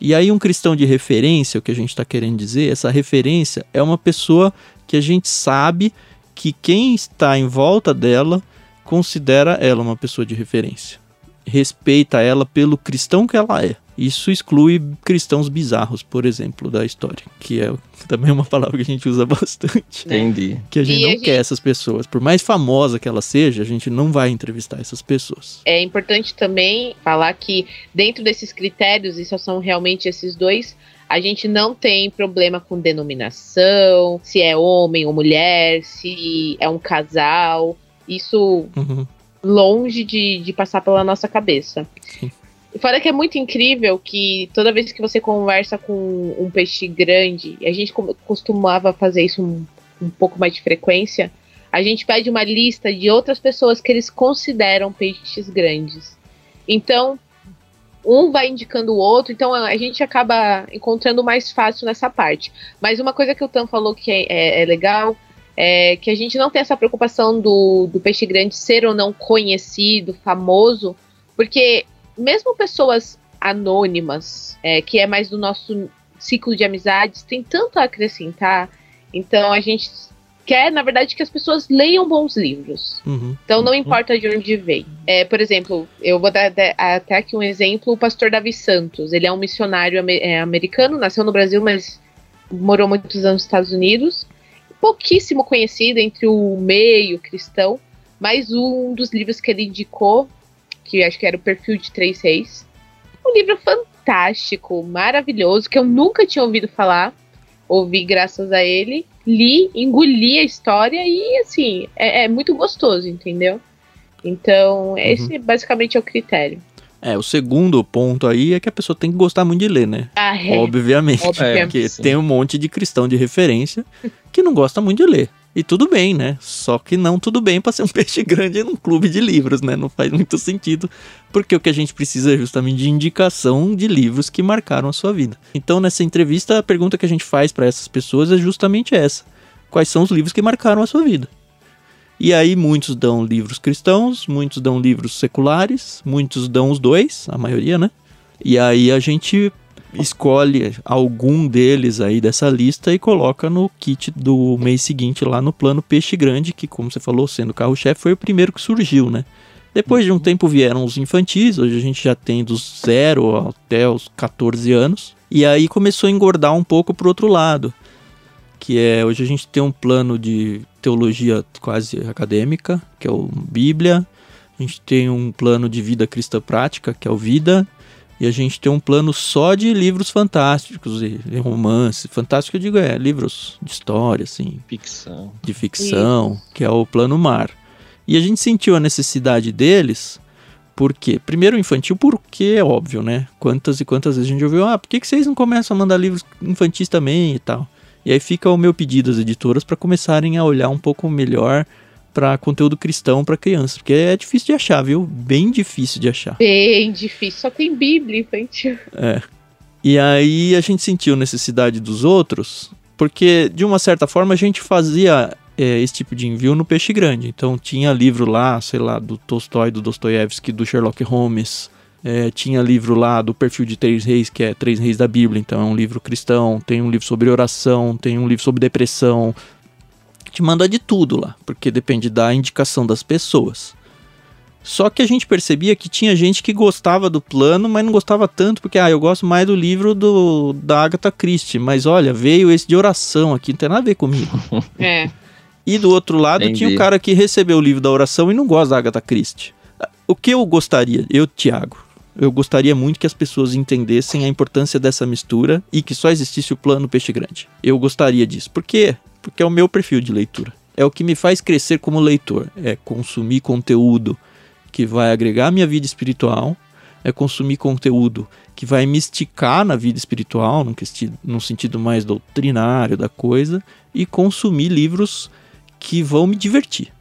E aí, um cristão de referência, o que a gente está querendo dizer, essa referência é uma pessoa que a gente sabe que quem está em volta dela considera ela uma pessoa de referência. Respeita ela pelo cristão que ela é. Isso exclui cristãos bizarros, por exemplo, da história, que é também uma palavra que a gente usa bastante. Entendi. Que a gente E não a gente- quer essas pessoas. Por mais famosa que ela seja, a gente não vai entrevistar essas pessoas. É importante também falar que dentro desses critérios, e só são realmente esses dois, a gente não tem problema com denominação, se é homem ou mulher, se é um casal. Isso Uhum. Longe de, de passar pela nossa cabeça. Sim. Fora que é muito incrível que toda vez que você conversa com um peixe grande, e a gente co- costumava fazer isso um, um pouco mais de frequência, a gente pede uma lista de outras pessoas que eles consideram peixes grandes. Então, um vai indicando o outro, então a gente acaba encontrando mais fácil nessa parte. Mas uma coisa que o Tan falou que é, é- é legal é que a gente não tem essa preocupação do, do peixe grande ser ou não conhecido, famoso, porque mesmo pessoas anônimas, é, que é mais do nosso ciclo de amizades, tem tanto a acrescentar. Então a gente quer, na verdade, que as pessoas leiam bons livros. Uhum. Então não importa de onde vem. É, por exemplo, eu vou dar até- aqui um exemplo, o pastor Davi Santos. Ele é um missionário é, americano, nasceu no Brasil, mas morou muitos anos nos Estados Unidos. Pouquíssimo conhecido entre o meio cristão, mas um dos livros que ele indicou, que acho que era o Perfil de Três Reis, um livro fantástico, maravilhoso, que eu nunca tinha ouvido falar. Ouvi graças a ele, li, engoli a história e assim, é, é muito gostoso, entendeu? Então, esse basicamente é o critério. É, o segundo ponto aí é que a pessoa tem que gostar muito de ler, né? Ah, é. Obviamente. Obviamente. Porque sim. tem um monte de cristão de referência que não gosta muito de ler. E tudo bem, né? Só que não tudo bem pra ser um peixe grande num clube de livros, né? Não faz muito sentido, porque o que a gente precisa é justamente de indicação de livros que marcaram a sua vida. Então, nessa entrevista, a pergunta que a gente faz pra essas pessoas é justamente essa: quais são os livros que marcaram a sua vida? E aí muitos dão livros cristãos, muitos dão livros seculares, muitos dão os dois, a maioria, né? E aí a gente escolhe algum deles aí dessa lista e coloca no kit do mês seguinte lá no plano Peixe Grande, que como você falou, sendo carro-chefe, foi o primeiro que surgiu, né? Depois de um tempo vieram os infantis, hoje a gente já tem dos 0 até os 14 anos. E aí começou a engordar um pouco pro outro lado, que é hoje a gente tem um plano de teologia quase acadêmica, que é o Bíblia. A gente tem um plano de vida cristã prática, que é o Vida. E a gente tem um plano só de livros fantásticos e romance. Fantástico, eu digo, é livros de história, assim, Ficção. de ficção, que é o Plano Mar. E a gente sentiu a necessidade deles, porque, primeiro infantil, porque é óbvio, né? Quantas e quantas vezes a gente ouviu, ah, por que, que vocês não começam a mandar livros infantis também e tal? E aí fica o meu pedido às editoras para começarem a olhar um pouco melhor para conteúdo cristão para crianças, porque é difícil de achar, viu? Bem difícil de achar. Bem difícil, só tem Bíblia infantil. E aí a gente sentiu necessidade dos outros, porque de uma certa forma a gente fazia é, esse tipo de envio no peixe grande. Então tinha livro lá, sei lá, do Tolstói, do Dostoiévski, do Sherlock Holmes. É, tinha livro lá do perfil de Três Reis, que é Três Reis da Bíblia, então é um livro cristão. Tem um livro sobre oração, tem um livro sobre depressão. Te manda de tudo lá, porque depende da indicação das pessoas. Só que a gente percebia que tinha gente que gostava do plano, mas não gostava tanto, porque ah, eu gosto mais do livro do, da Agatha Christie. Mas olha, veio esse de oração aqui, não tem nada a ver comigo. É. E do outro lado Entendi. tinha o cara que recebeu o livro da oração e não gosta da Agatha Christie. O que eu gostaria, eu, Tiago, eu gostaria muito que as pessoas entendessem a importância dessa mistura e que só existisse o plano peixe grande. Eu gostaria disso. Por quê? Porque é o meu perfil de leitura. É o que me faz crescer como leitor. É consumir conteúdo que vai agregar à minha vida espiritual, é consumir conteúdo que vai me esticar na vida espiritual, num, questi- num sentido mais doutrinário da coisa, e consumir livros que vão me divertir,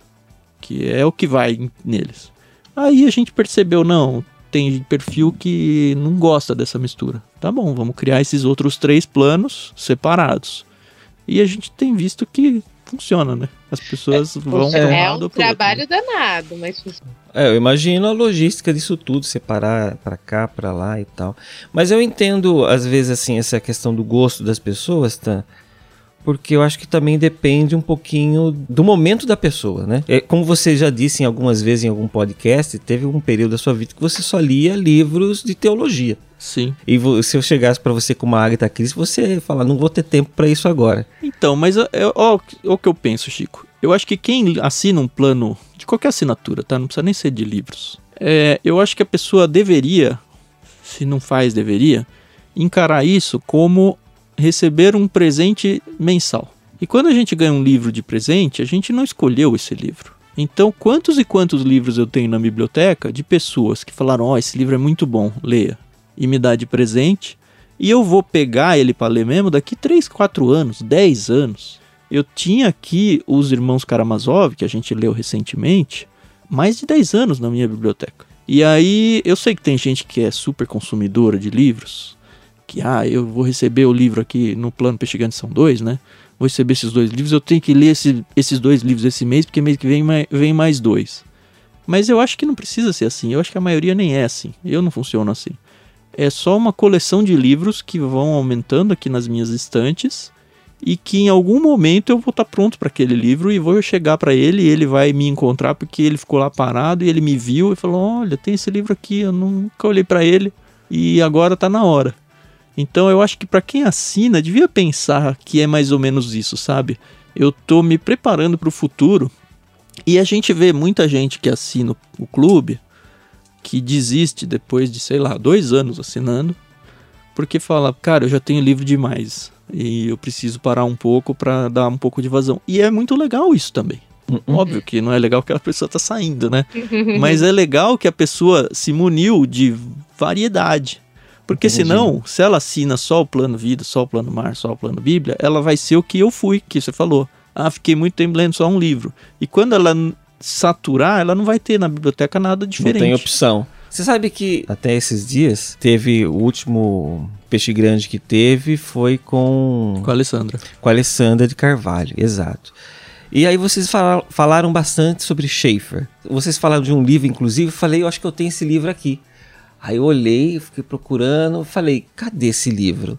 que é o que vai neles. Aí a gente percebeu, não, tem perfil que não gosta dessa mistura. Tá bom, vamos criar esses outros três planos separados. E a gente tem visto que funciona, né? As pessoas vão pra É, lado um pro outro. trabalho danado, mas É, eu imagino a logística disso tudo, separar pra cá, pra lá e tal. Mas eu entendo, às vezes, assim, essa questão do gosto das pessoas, tá? Porque eu acho que também depende um pouquinho do momento da pessoa, né? É, como você já disse em algumas vezes em algum podcast, teve um período da sua vida que você só lia livros de teologia. Sim. E se eu chegasse pra você com uma Agatha Christie, você ia falar, não vou ter tempo pra isso agora. Então, mas ó o que eu penso, Chico. Eu acho que quem assina um plano de qualquer assinatura, tá? Não precisa nem ser de livros. É, eu acho que a pessoa deveria, se não faz, deveria, encarar isso como receber um presente mensal. E quando a gente ganha um livro de presente, a gente não escolheu esse livro. Então, quantos e quantos livros eu tenho na biblioteca de pessoas que falaram: Ó, esse livro é muito bom, leia, e me dá de presente, e eu vou pegar ele para ler mesmo daqui 3, 4 anos, 10 anos. Eu tinha aqui os Irmãos Karamazov, que a gente leu recentemente, mais de 10 anos na minha biblioteca. E aí, eu sei que tem gente que é super consumidora de livros, que, ah, eu vou receber o livro aqui no plano Peixe Grande são dois, né? Vou receber esses dois livros, eu tenho que ler esse- esses dois livros esse mês, porque mês que vem vem mais dois. Mas eu acho que não precisa ser assim, eu acho que a maioria nem é assim, eu não funciono assim. É só uma coleção de livros que vão aumentando aqui nas minhas estantes e que em algum momento eu vou estar pronto para aquele livro e vou chegar para ele e ele vai me encontrar porque ele ficou lá parado e ele me viu e falou: "Olha, tem esse livro aqui, eu nunca olhei para ele e agora tá na hora". Então eu acho que para quem assina devia pensar que é mais ou menos isso, sabe? Eu tô me preparando para o futuro e a gente vê muita gente que assina o clube que desiste depois de, sei lá, dois anos assinando, porque fala, cara, eu já tenho livro demais e eu preciso parar um pouco para dar um pouco de vazão. E é muito legal isso também. Óbvio que não é legal que a pessoa tá saindo, né? Mas é legal que a pessoa se muniu de variedade. Porque Entendi. senão, se ela assina só o plano vida, só o plano mar, só o plano bíblia, ela vai ser o que eu fui, que você falou. Ah, fiquei muito tempo lendo só um livro. E quando ela saturar, ela não vai ter na biblioteca nada diferente. Não tem opção. Você sabe que até esses dias teve o último peixe grande que teve foi com Com a Alessandra. com a Alessandra de Carvalho, exato. E aí vocês fala- falaram bastante sobre Schaefer. Vocês falaram de um livro, inclusive, eu falei, eu acho que eu tenho esse livro aqui. Aí eu olhei, fiquei procurando, falei, cadê esse livro?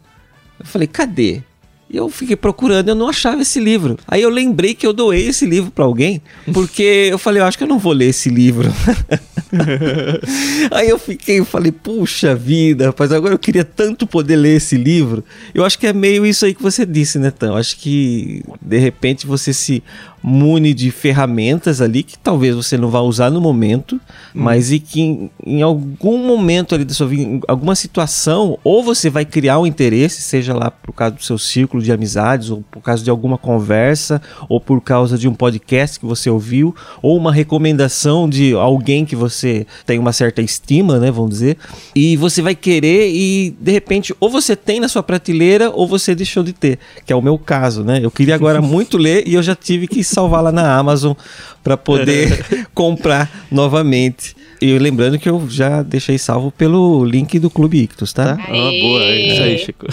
Eu falei, cadê? E eu fiquei procurando, eu não achava esse livro. Aí eu lembrei que eu doei esse livro pra alguém, porque eu falei, eu acho que eu não vou ler esse livro. Aí eu fiquei, eu falei, puxa vida, rapaz, agora eu queria tanto poder ler esse livro. Eu acho que é meio isso aí que você disse, Netão. Acho que de repente você se mune de ferramentas ali que talvez você não vá usar no momento, mas e que em, em algum momento ali da sua vida, em alguma situação, ou você vai criar um interesse, seja lá por causa do seu círculo de amizades, ou por causa de alguma conversa, ou por causa de um podcast que você ouviu, ou uma recomendação de alguém que você tem uma certa estima, né, vamos dizer, e você vai querer e de repente ou você tem na sua prateleira ou você deixou de ter, que é o meu caso, né? Eu queria agora muito ler e eu já tive que salvar lá na Amazon para poder comprar novamente. E lembrando que eu já deixei salvo pelo link do Clube Ictus, tá? Ah, boa, é isso aí. Chico.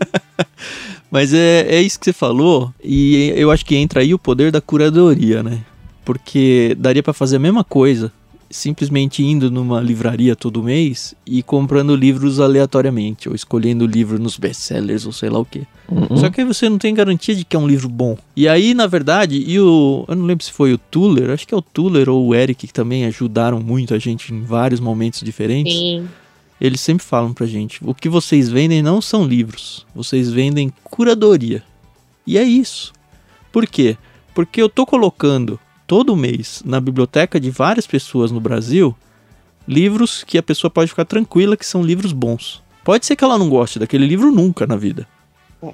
Mas é, é isso que você falou, e eu acho que entra aí o poder da curadoria, né? Porque daria pra fazer a mesma coisa simplesmente indo numa livraria todo mês e comprando livros aleatoriamente, ou escolhendo livro nos best-sellers ou sei lá o que. Uhum. Só que aí você não tem garantia de que é um livro bom. E aí, na verdade, e o. Eu não lembro se foi o Tuller, acho que é o Tuller ou o Eric que também ajudaram muito a gente em vários momentos diferentes. Sim. Eles sempre falam pra gente: o que vocês vendem não são livros, vocês vendem curadoria. E é isso. Por quê? Porque eu tô colocando todo mês na biblioteca de várias pessoas no Brasil livros que a pessoa pode ficar tranquila que são livros bons. Pode ser que ela não goste daquele livro nunca na vida,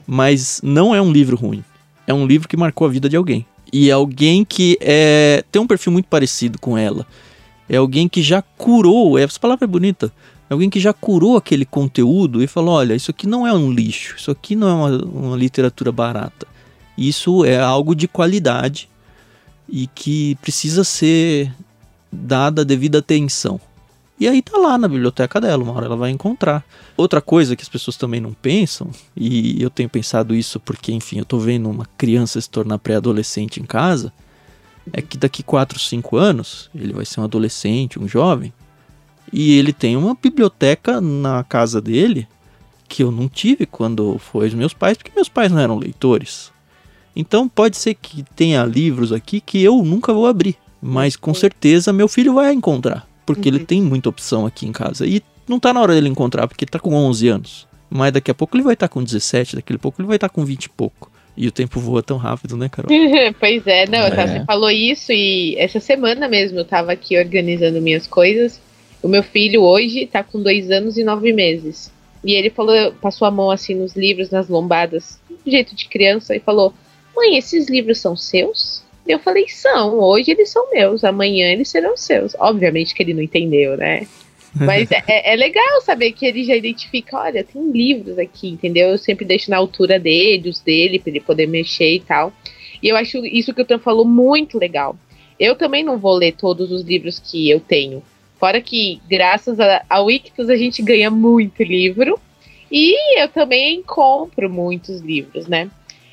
mas não é um livro ruim. É um livro que marcou a vida de alguém. E é alguém que é, tem um perfil muito parecido com ela. É alguém que já curou, essa palavra é bonita, é alguém que já curou aquele conteúdo e falou: olha, isso aqui não é um lixo, isso aqui não é uma, uma literatura barata. Isso é algo de qualidade e que precisa ser dada devida atenção. E aí tá lá na biblioteca dela, uma hora ela vai encontrar. Outra coisa que as pessoas também não pensam, e eu tenho pensado isso porque, enfim, eu tô vendo uma criança se tornar pré-adolescente em casa, é que daqui 4, 5 anos, ele vai ser um adolescente, um jovem, e ele tem uma biblioteca na casa dele que eu não tive quando foi os meus pais, porque meus pais não eram leitores. Então pode ser que tenha livros aqui que eu nunca vou abrir, mas com certeza meu filho vai encontrar, porque ele tem muita opção aqui em casa. E não tá na hora dele encontrar, porque ele tá com 11 anos. Mas daqui a pouco ele vai estar com 17, daqui a pouco ele vai estar com 20 e pouco. E o tempo voa tão rápido, né, Carol? pois é, não, É. você falou isso e essa semana mesmo eu tava aqui organizando minhas coisas. O meu filho hoje tá com dois anos e nove meses. E ele falou, passou a mão assim nos livros, nas lombadas, jeito de criança, e falou: Mãe, esses livros são seus? Eu falei, são, hoje eles são meus, amanhã eles serão seus. Obviamente que ele não entendeu, né? Mas é, é- é legal saber que ele já identifica, olha, tem livros aqui, entendeu? Eu sempre deixo na altura dele, os dele, pra ele poder mexer e tal. E eu acho isso que o Tan falou muito legal. Eu também não vou ler todos os livros que eu tenho. Fora que, graças a- ao Ictus, a gente ganha muito livro. E eu também compro muitos livros, né?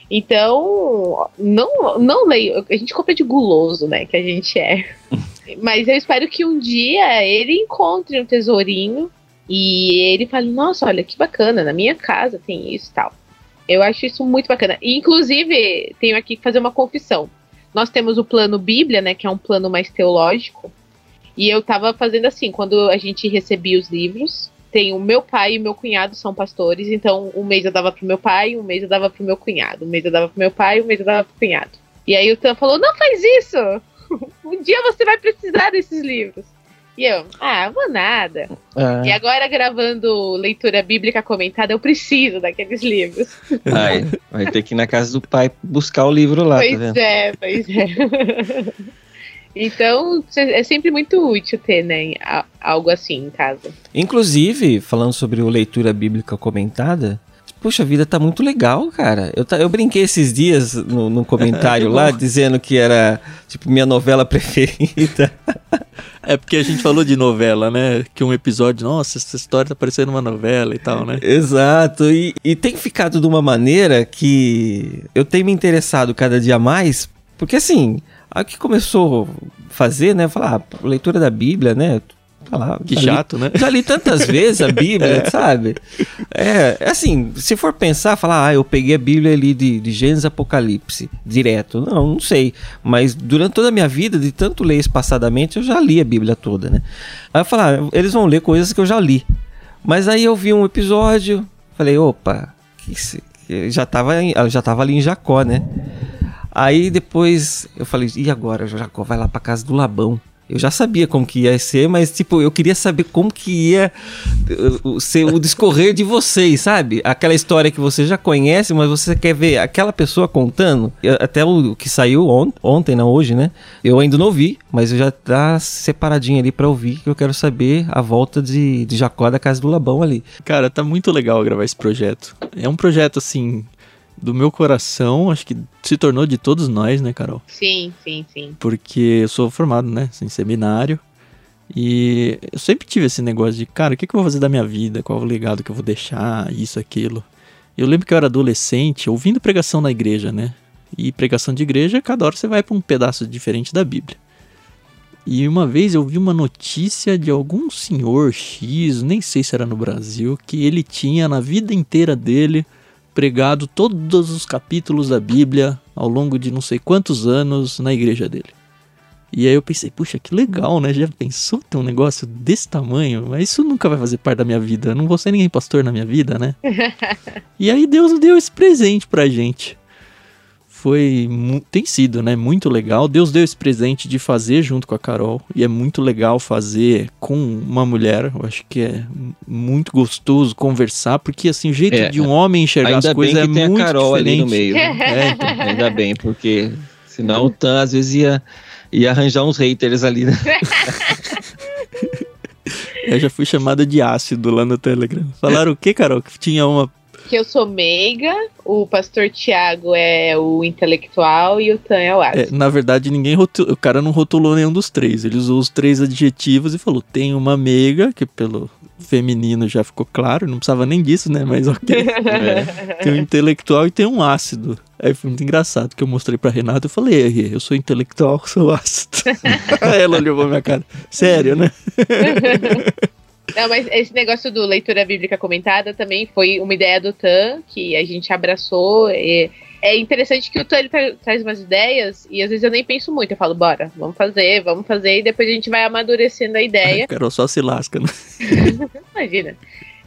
Então, não, não leio. A gente compra de guloso, né? Que a gente é. Mas eu espero que um dia ele encontre um tesourinho e ele fale: Nossa, olha que bacana, na minha casa tem isso e tal. Eu acho isso muito bacana. E, inclusive, tenho aqui que fazer uma confissão. Nós temos o plano Bíblia, né? Que é um plano mais teológico. E eu tava fazendo assim, quando a gente recebia os livros, tem o meu pai e o meu cunhado são pastores, então um mês eu dava pro meu pai, um mês eu dava pro meu cunhado, um mês eu dava pro meu pai, um mês eu dava pro cunhado. E aí o Tan falou: "Não faz isso. Um dia você vai precisar desses livros". E eu: "Ah, vou nada". Ah, E agora gravando leitura bíblica comentada, eu preciso daqueles livros. Vai, vai ter que ir na casa do pai buscar o livro lá, tá pois vendo? é, pois é. Então, é sempre muito útil ter, né, algo assim em casa. Inclusive, falando sobre o leitura bíblica comentada, puxa, a vida tá muito legal, cara. Eu, ta- eu brinquei esses dias no, no comentário lá, dizendo que era, tipo, minha novela preferida. É porque a gente falou de novela, né? Que um episódio, nossa, essa história tá parecendo uma novela e tal, né? Exato, e, e tem ficado de uma maneira que eu tenho me interessado cada dia mais, porque assim, a que começou a fazer, né, falar, ah, leitura da Bíblia, né, tá lá, Que já li- chato, né? já li tantas vezes a Bíblia, sabe? É, assim, se for pensar, falar, ah, eu peguei a Bíblia ali de, de Gênesis Apocalipse, direto. Não, não sei. Mas durante toda a minha vida, de tanto ler espaçadamente, eu já li a Bíblia toda, né? Aí eu falar, ah, eles vão ler coisas que eu já li. Mas aí eu vi um episódio, falei, opa, que que já tava, já tava ali em Jacó, né? Aí depois eu falei, e agora? Jacó vai lá pra casa do Labão. Eu já sabia como que ia ser, mas tipo, eu queria saber como que ia uh, uh, ser o discorrer de vocês, sabe? Aquela história que você já conhece, mas você quer ver aquela pessoa contando. Até o que saiu on- ontem, não hoje, né? Eu ainda não vi, mas eu já tá separadinho ali pra ouvir, que eu quero saber a volta de, de Jacó da casa do Labão ali. Cara, tá muito legal gravar esse projeto. É um projeto, assim, do meu coração, acho que se tornou de todos nós, né, Carol? Sim, sim, sim. Porque eu sou formado, né, em seminário. E eu sempre tive esse negócio de, cara, o que, que eu vou fazer da minha vida? Qual o legado que eu vou deixar? Isso, aquilo. Eu lembro que eu era adolescente, ouvindo pregação na igreja, né? E pregação de igreja, cada hora você vai pra um pedaço diferente da Bíblia. E uma vez eu vi uma notícia de algum senhor X, nem sei se era no Brasil, que ele tinha na vida inteira dele pregado todos os capítulos da Bíblia ao longo de não sei quantos anos na igreja dele. E aí eu pensei, puxa, que legal, né? Já pensou ter um negócio desse tamanho? Mas isso nunca vai fazer parte da minha vida. Eu não vou ser ninguém pastor na minha vida, né? e aí Deus deu esse presente pra gente foi tem sido, né, muito legal. Deus deu esse presente de fazer junto com a Carol e é muito legal fazer com uma mulher. Eu acho que é muito gostoso conversar porque assim o jeito é, de um homem enxergar as coisas é muito a Carol diferente. ali no meio. É, então. Ainda bem porque senão o Tan às vezes ia ia arranjar uns haters ali. Né? Eu já fui chamada de ácido lá no Telegram. Falaram o que, Carol? Que tinha uma que eu sou meiga, o pastor Tiago é o intelectual e o Tan é o ácido. É, na verdade, ninguém rotulou, o cara não rotulou nenhum dos três. Ele usou os três adjetivos e falou: tem uma meiga, que pelo feminino já ficou claro, não precisava nem disso, né? Mas ok. é. Tem um intelectual e tem um ácido. Aí foi muito engraçado que eu mostrei pra Renata, eu falei, eu sou intelectual, sou ácido. Ela olhou pra minha cara, sério, né? Não, mas esse negócio do leitura bíblica comentada também foi uma ideia do Tan, que a gente abraçou. É interessante que o Tan ele tra traz umas ideias e às vezes eu nem penso muito. Eu falo, bora, vamos fazer, vamos fazer, e depois a gente vai amadurecendo a ideia. Carol só se lasca, né? Imagina.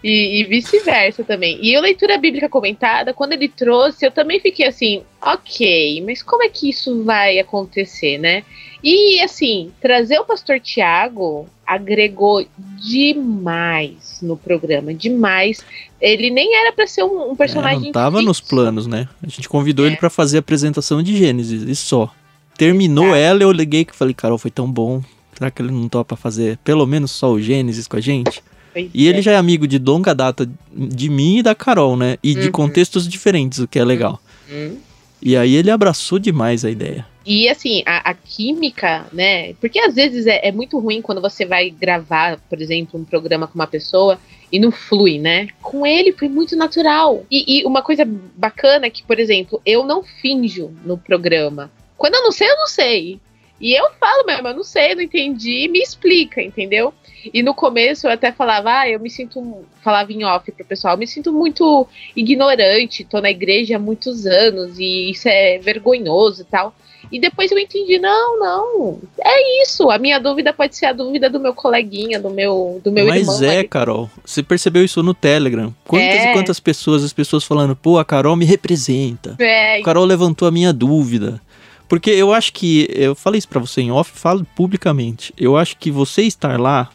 E, e vice-versa também. E a leitura bíblica comentada, quando ele trouxe, eu também fiquei assim, ok, mas como é que isso vai acontecer, né? E assim, trazer o pastor Tiago agregou demais no programa, demais. Ele nem era para ser um, um personagem. É, não tava fixo. nos planos, né? A gente convidou é. ele para fazer a apresentação de Gênesis e só. Terminou ela, eu liguei que falei, Carol, foi tão bom. Será que ele não topa fazer pelo menos só o Gênesis com a gente? Pois e é. ele já é amigo de longa data de mim e da Carol, né? E uhum. de contextos diferentes, o que é legal. Uhum. E aí ele abraçou demais a ideia. E assim, a, a química, né? Porque às vezes é, é, muito ruim quando você vai gravar, por exemplo, um programa com uma pessoa e não flui, né? Com ele foi muito natural. E, e uma coisa bacana é que, por exemplo, eu não finjo no programa. Quando eu não sei, eu não sei. E eu falo mesmo, eu não sei, não entendi, me explica, entendeu? E no começo eu até falava, ah, eu me sinto, falava em off pro pessoal, me sinto muito ignorante, tô na igreja há muitos anos e isso é vergonhoso e tal. E depois eu entendi, não, não, é isso. A minha dúvida pode ser a dúvida do meu coleguinha, do meu, do meu Mas irmão. Mas é, Carol, você percebeu isso no Telegram? Quantas é. e quantas pessoas, as pessoas falando, pô, a Carol me representa. É. A Carol levantou a minha dúvida. Porque eu acho que, eu falei isso pra você em off, falo publicamente. Eu acho que você estar lá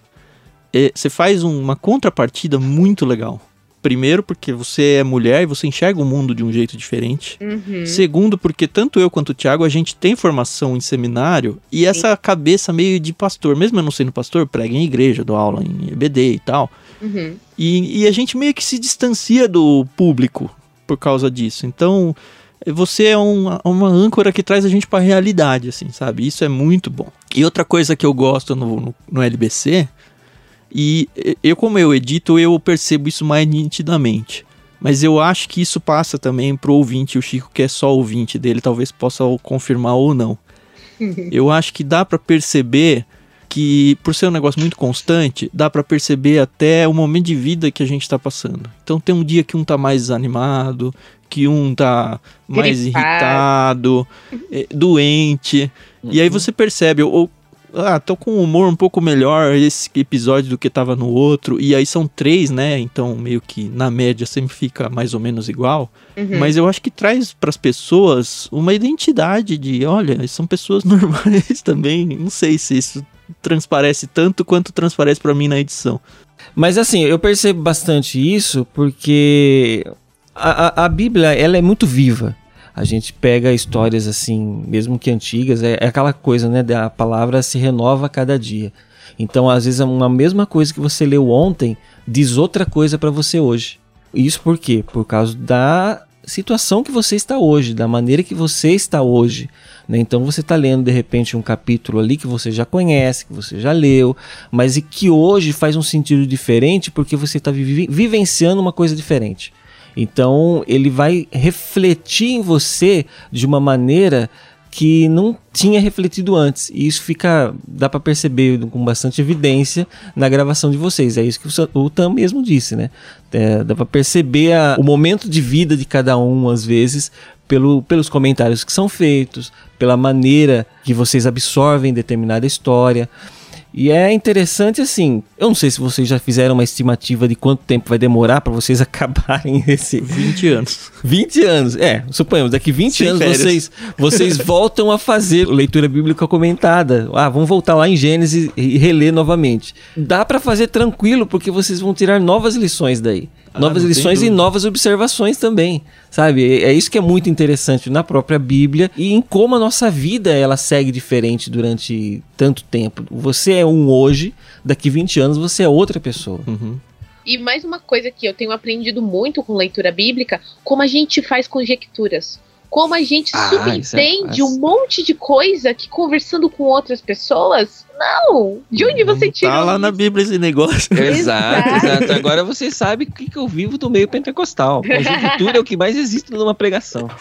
é, você faz um, uma contrapartida muito legal. Primeiro, porque você é mulher e você enxerga o mundo de um jeito diferente. Uhum. Segundo, porque tanto eu quanto o Thiago, a gente tem formação em seminário e essa Sim. cabeça meio de pastor. Mesmo eu não sendo pastor, prega em igreja, dou aula em EBD e tal. Uhum. E, e a gente meio que se distancia do público por causa disso. Então, você é uma, uma âncora que traz a gente para a realidade, assim, sabe? Isso é muito bom. E outra coisa que eu gosto no, no, no LBC e eu, como eu edito, eu percebo isso mais nitidamente. Mas eu acho que isso passa também pro ouvinte. O Chico, que é só ouvinte dele, talvez possa confirmar ou não. eu acho que dá para perceber que, por ser um negócio muito constante, dá para perceber até o momento de vida que a gente tá passando. Então tem um dia que um tá mais desanimado, que um tá mais Gripado. irritado, é, doente. Uhum. E aí uhum. você percebe, ou ah, tô com um humor um pouco melhor esse episódio do que tava no outro. E aí são três, né? Então meio que na média sempre fica mais ou menos igual. Uhum. Mas eu acho que traz para as pessoas uma identidade de, olha, são pessoas normais também. Não sei se isso transparece tanto quanto transparece para mim na edição. Mas assim, eu percebo bastante isso porque a, a, a Bíblia ela é muito viva a gente pega histórias assim, mesmo que antigas, é, é aquela coisa, né? A palavra se renova a cada dia. Então, às vezes, uma mesma coisa que você leu ontem diz outra coisa para você hoje. Isso por quê? Por causa da situação que você está hoje, da maneira que você está hoje. Né? Então você está lendo de repente um capítulo ali que você já conhece, que você já leu, mas e que hoje faz um sentido diferente porque você está vi vivenciando uma coisa diferente. Então ele vai refletir em você de uma maneira que não tinha refletido antes. E isso fica, dá para perceber com bastante evidência na gravação de vocês. É isso que o Tam mesmo disse, né? É, dá para perceber a, o momento de vida de cada um, às vezes, pelo, pelos comentários que são feitos, pela maneira que vocês absorvem determinada história. E é interessante assim, eu não sei se vocês já fizeram uma estimativa de quanto tempo vai demorar para vocês acabarem esse 20 anos. 20 anos. É, suponhamos, daqui 20 Sem anos vocês vocês voltam a fazer leitura bíblica comentada. Ah, vamos voltar lá em Gênesis e reler novamente. Dá para fazer tranquilo porque vocês vão tirar novas lições daí. Ah, novas lições e novas observações também, sabe? É isso que é muito interessante na própria Bíblia e em como a nossa vida ela segue diferente durante tanto tempo. Você é um hoje, daqui 20 anos você é outra pessoa. Uhum. E mais uma coisa que eu tenho aprendido muito com leitura bíblica, como a gente faz conjecturas como a gente ah, subentende é um monte de coisa que conversando com outras pessoas. Não! De onde você tirou? Tá lá isso? na Bíblia esse negócio. Exato, exato. Agora você sabe o que, que eu vivo do meio pentecostal. Conjectura é o que mais existe numa pregação.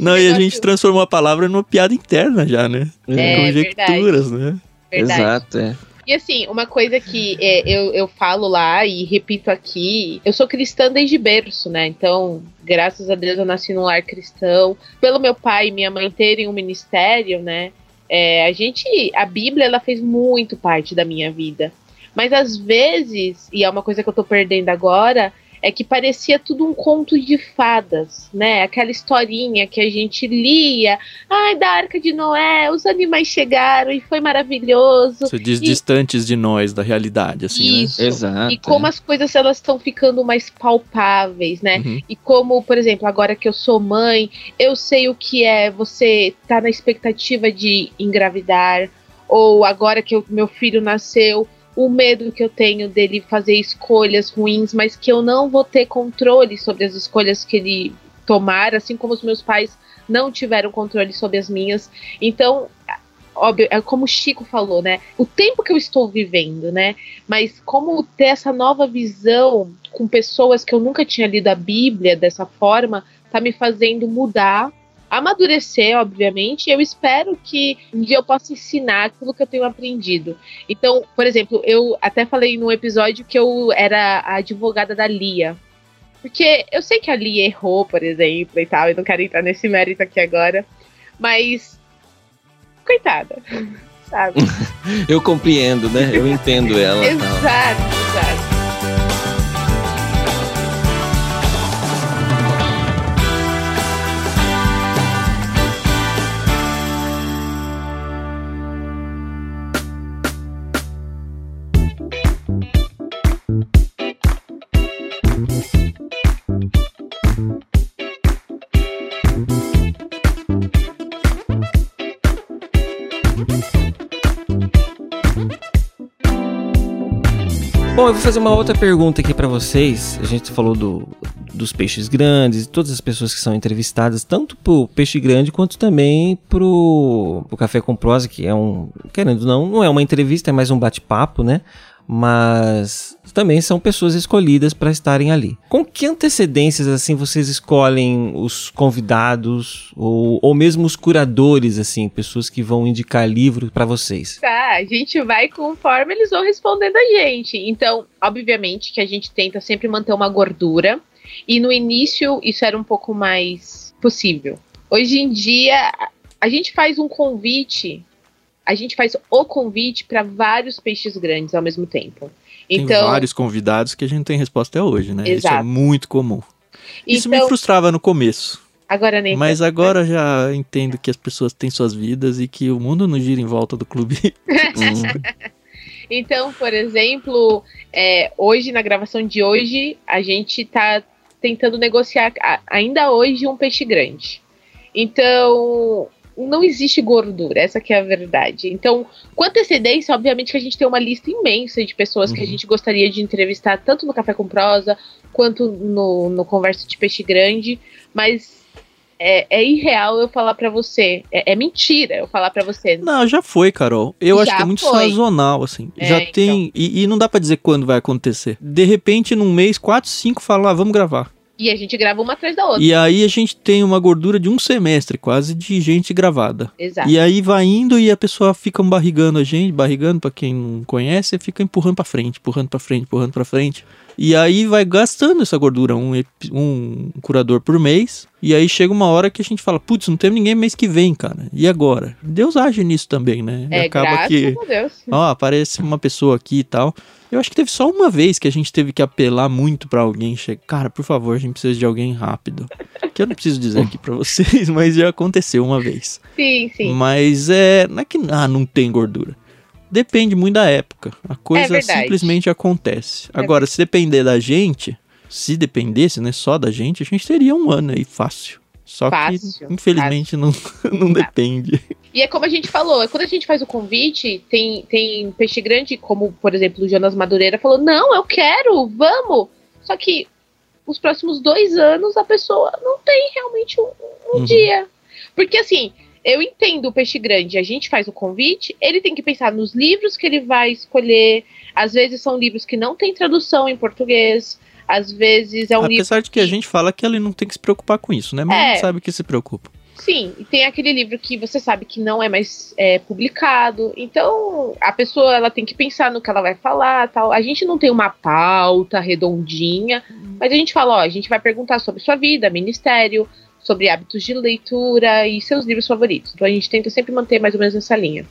Não, negócio... e a gente transformou a palavra numa piada interna já, né? É, Conjecturas, verdade. né? Verdade. Exato, é. E assim, uma coisa que é, eu, eu falo lá e repito aqui, eu sou cristã desde berço, né? Então, graças a Deus eu nasci num lar cristão. Pelo meu pai e minha mãe terem um ministério, né? É, a gente, a Bíblia, ela fez muito parte da minha vida. Mas às vezes, e é uma coisa que eu tô perdendo agora, é que parecia tudo um conto de fadas, né? Aquela historinha que a gente lia, ai, da Arca de Noé, os animais chegaram e foi maravilhoso. Você diz e... distantes de nós, da realidade, assim, né? Isso. né? Exato. E como é. as coisas elas estão ficando mais palpáveis, né? Uhum. E como, por exemplo, agora que eu sou mãe, eu sei o que é você estar tá na expectativa de engravidar, ou agora que o meu filho nasceu, o medo que eu tenho dele fazer escolhas ruins, mas que eu não vou ter controle sobre as escolhas que ele tomar, assim como os meus pais não tiveram controle sobre as minhas. Então, óbvio, é como o Chico falou, né? O tempo que eu estou vivendo, né? Mas como ter essa nova visão com pessoas que eu nunca tinha lido a Bíblia dessa forma, tá me fazendo mudar amadurecer, obviamente, eu espero que um dia eu possa ensinar aquilo que eu tenho aprendido. Então, por exemplo, eu até falei no episódio que eu era a advogada da Lia. Porque eu sei que a Lia errou, por exemplo, e tal, eu não quero entrar nesse mérito aqui agora, mas. Coitada, sabe? eu compreendo, né? Eu entendo ela. exato. Bom, eu vou fazer uma outra pergunta aqui para vocês. A gente falou do, dos peixes grandes, todas as pessoas que são entrevistadas, tanto pro peixe grande quanto também pro, pro Café com Prosa, que é um, querendo não, não é uma entrevista, é mais um bate-papo, né? Mas também são pessoas escolhidas para estarem ali. Com que antecedências assim vocês escolhem os convidados ou, ou mesmo os curadores assim, pessoas que vão indicar livro para vocês? Tá, a gente vai conforme eles vão respondendo a gente. Então, obviamente que a gente tenta sempre manter uma gordura e no início isso era um pouco mais possível. Hoje em dia a gente faz um convite a gente faz o convite para vários peixes grandes ao mesmo tempo. Então, tem vários convidados que a gente tem resposta até hoje, né? Exato. Isso é muito comum. Isso então, me frustrava no começo. Agora nem. Mas agora já entendo que as pessoas têm suas vidas e que o mundo não gira em volta do clube. então, por exemplo, é, hoje, na gravação de hoje, a gente está tentando negociar ainda hoje um peixe grande. Então, não existe gordura, essa que é a verdade. Então, com antecedência, obviamente que a gente tem uma lista imensa de pessoas uhum. que a uhum. gente gostaria de entrevistar, tanto no Café com Prosa, quanto no, no Conversa de Peixe Grande, mas é, é irreal eu falar para você. É, é, mentira eu falar para você. Não, já foi, Carol. Eu já acho que é muito foi. sazonal, assim. É, já tem. Então. E, e, não dá para dizer quando vai acontecer. De repente, num mês, quatro, cinco falam, ah, vamos gravar. E a gente grava uma atrás da outra. E aí a gente tem uma gordura de um semestre, quase, de gente gravada. Exato. E aí vai indo e a pessoa fica barrigando a gente, barrigando pra quem não conhece, fica empurrando pra frente, empurrando pra frente, empurrando pra frente. E aí vai gastando essa gordura, um, um curador por mês. E aí chega uma hora que a gente fala, putz, não tem ninguém mês que vem, cara. E agora? Deus age nisso também, né? E É, acaba graças que, a Deus. ó, aparece uma pessoa aqui e tal. Eu acho que teve só uma vez que a gente teve que apelar muito pra alguém. Che... Cara, por favor, a gente precisa de alguém rápido. Que eu não preciso dizer aqui pra vocês, mas já aconteceu uma vez. Sim, sim. Mas é. Não é que ah, não tem gordura. Depende muito da época. A coisa verdade. simplesmente acontece. É Agora, se depender da gente, se dependesse, né, só da gente, a gente teria um ano aí fácil. Só Fácil, que, infelizmente, não, não depende. E é como a gente falou, é quando a gente faz o convite, tem, tem peixe grande, como por exemplo o Jonas Madureira falou: Não, eu quero, vamos. Só que os próximos dois anos a pessoa não tem realmente um, um Uhum. dia. Porque assim, eu entendo o peixe grande, a gente faz o convite, ele tem que pensar nos livros que ele vai escolher. Às vezes são livros que não tem tradução em português, às vezes é um livro. Apesar de que a gente fala que ele não tem que se preocupar com isso, né? Mas É. a gente sabe que se preocupa. Sim, e tem aquele livro que você sabe que não é mais é, publicado. Então, a pessoa ela tem que pensar no que ela vai falar, tal. A gente não tem uma pauta redondinha, mas a gente fala, ó, a gente vai perguntar sobre sua vida, ministério, sobre hábitos de leitura e seus livros favoritos. Então a gente tenta sempre manter mais ou menos essa linha.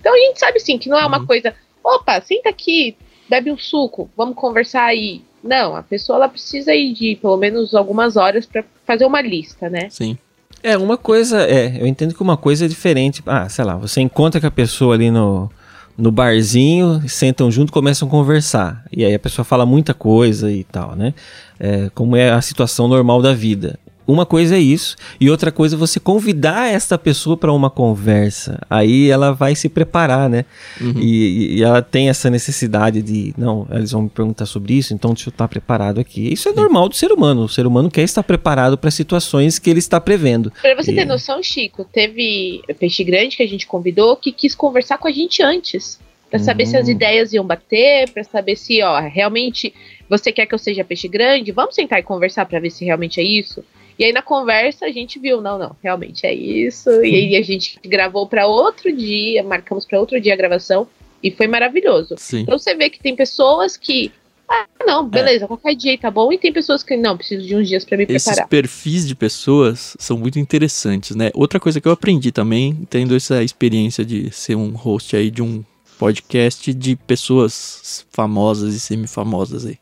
Então a gente sabe sim que não é uma Uhum. coisa, opa, senta aqui, bebe um suco, vamos conversar aí. Não, a pessoa ela precisa ir de pelo menos algumas horas para fazer uma lista, né? Sim. É, uma coisa, é, eu entendo que uma coisa é diferente. Ah, sei lá, você encontra com a pessoa ali no, no barzinho, sentam junto, começam a conversar. E aí a pessoa fala muita coisa e tal, né? É, como é a situação normal da vida. Uma coisa é isso, e outra coisa é você convidar essa pessoa para uma conversa. Aí ela vai se preparar, né? Uhum. E, e ela tem essa necessidade de, não, eles vão me perguntar sobre isso, então deixa eu estar preparado aqui. Isso é normal do ser humano. O ser humano quer estar preparado para situações que ele está prevendo. Pra você ter E- noção, Chico, teve peixe grande que a gente convidou que quis conversar com a gente antes. Pra saber se as Hum. ideias iam bater, pra saber se, ó, realmente você quer que eu seja peixe grande? Vamos sentar e conversar pra ver se realmente é isso. E aí na conversa a gente viu, não, não, realmente é isso. E aí a gente gravou pra outro dia, marcamos pra outro dia a gravação e foi maravilhoso. Sim. Então você vê que tem pessoas que, ah, não, beleza, qualquer dia tá bom, e tem pessoas que não, preciso de uns dias pra me Esses preparar. perfis de pessoas são muito interessantes, né? Outra coisa que eu aprendi também, tendo essa experiência de ser um host aí de um podcast de pessoas famosas e semifamosas aí.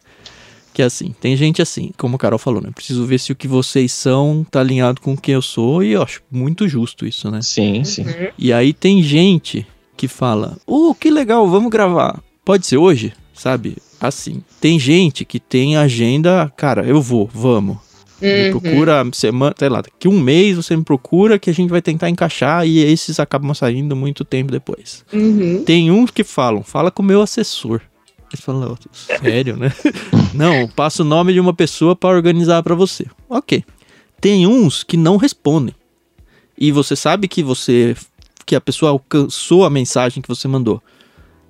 Que é assim, tem gente assim, como a Carol falou, né? Preciso ver se o que vocês são tá alinhado com quem eu sou e eu acho muito justo isso, né? Sim, sim. E aí tem gente que fala: "Oh, que legal, vamos gravar. Pode ser hoje?" Sabe? Assim. Tem gente que tem agenda, cara, eu vou, vamos. Me Uhum. procura semana, sei lá, daqui um mês você me procura que a gente vai tentar encaixar e esses acabam saindo muito tempo depois. Uhum. Tem uns que falam, fala com o meu assessor. Eles falam, "Oh, sério, né? não, passa o nome de uma pessoa para organizar para você. Ok. Tem uns que não respondem. E você sabe que você que a pessoa alcançou a mensagem que você mandou,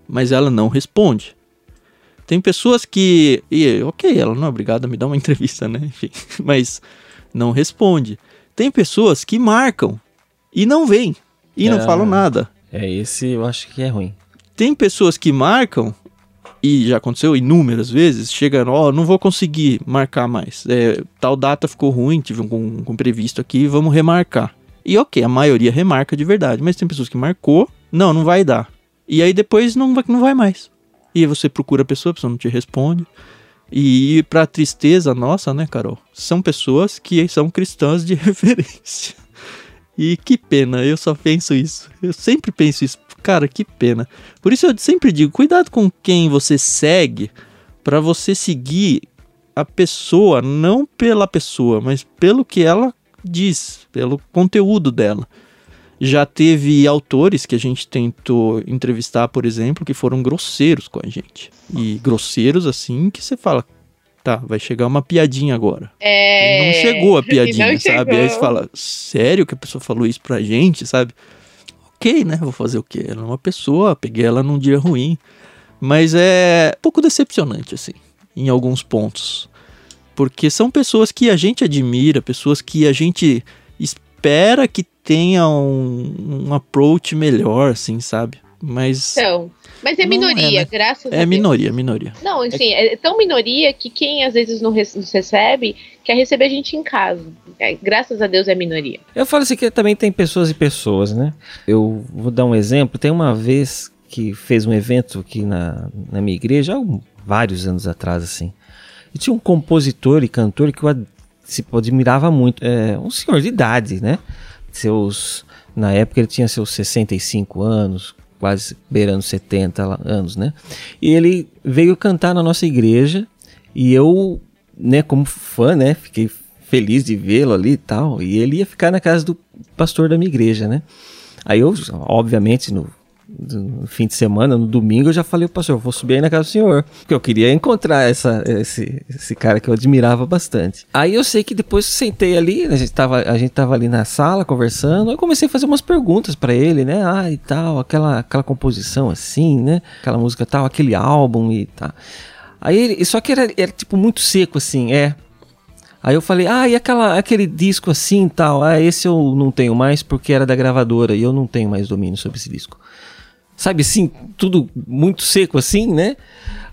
mas ela não responde. Tem pessoas que, e, ok, ela não é obrigada a me dar uma entrevista, né? Enfim, mas não responde. Tem pessoas que marcam e não vêm e não Ah. falam nada. É, esse eu acho que é ruim. Tem pessoas que marcam, e já aconteceu inúmeras vezes, chegam, ó, não vou conseguir marcar mais. É, tal data ficou ruim, tive um, um imprevisto aqui, vamos remarcar. E ok, a maioria remarca de verdade, mas tem pessoas que marcou, não, não vai dar. E aí depois não vai, não vai mais. E aí você procura a pessoa, a pessoa não te responde. E pra tristeza nossa, né, Carol? São pessoas que são cristãs de referência. E que pena, eu só penso isso. Eu sempre penso isso. Cara, que pena. Por isso eu sempre digo, cuidado com quem você segue pra você seguir a pessoa, não pela pessoa, mas pelo que ela diz, pelo conteúdo dela. Já teve autores que a gente tentou entrevistar, por exemplo, que foram grosseiros com a gente. E grosseiros assim que você fala, tá, vai chegar uma piadinha agora. É... E não chegou a piadinha, sabe? Aí você chegou. fala, sério que a pessoa falou isso pra gente, sabe? Ok, né? Vou fazer o quê? Ela é uma pessoa, peguei ela num dia ruim. Mas é um pouco decepcionante, assim, em alguns pontos. Porque são pessoas que a gente admira, pessoas que a gente espera que tenha um, um approach melhor, assim, sabe? Mas. Então, mas é Não minoria, é, né? graças a É Deus. minoria, minoria. Não, assim, é tão minoria que quem às vezes não recebe quer receber a gente em casa. É, graças a Deus é minoria. Eu falo assim que também tem pessoas e pessoas, né? Eu vou dar um exemplo. Tem uma vez que fez um evento aqui na, na minha igreja, há um- vários anos atrás, assim. E tinha um compositor e cantor que eu se admirava muito. É, um senhor de idade, né? Seus, na época ele tinha seus 65 anos, quase beirando 70 lá- anos, né? E ele veio cantar na nossa igreja e eu, né, como fã, né, fiquei feliz de vê-lo ali e tal. E ele ia ficar na casa do pastor da minha igreja, né? Aí eu, obviamente, no, no fim de semana, no domingo, eu já falei, pastor, eu vou subir aí na casa do senhor. Porque eu queria encontrar essa, esse, esse cara que eu admirava bastante. Aí eu sei que depois que sentei ali, a gente, tava, a gente tava ali na sala conversando, eu comecei a fazer umas perguntas pra ele, né? Ah, e tal, aquela, aquela composição assim, né? Aquela música tal, aquele álbum e tal. Aí ele, só que era, era tipo muito seco assim, é. Aí eu falei, ah, e aquela, aquele disco assim e tal? Ah, esse eu não tenho mais porque era da gravadora e eu não tenho mais domínio sobre esse disco. Sabe assim, tudo muito seco assim, né?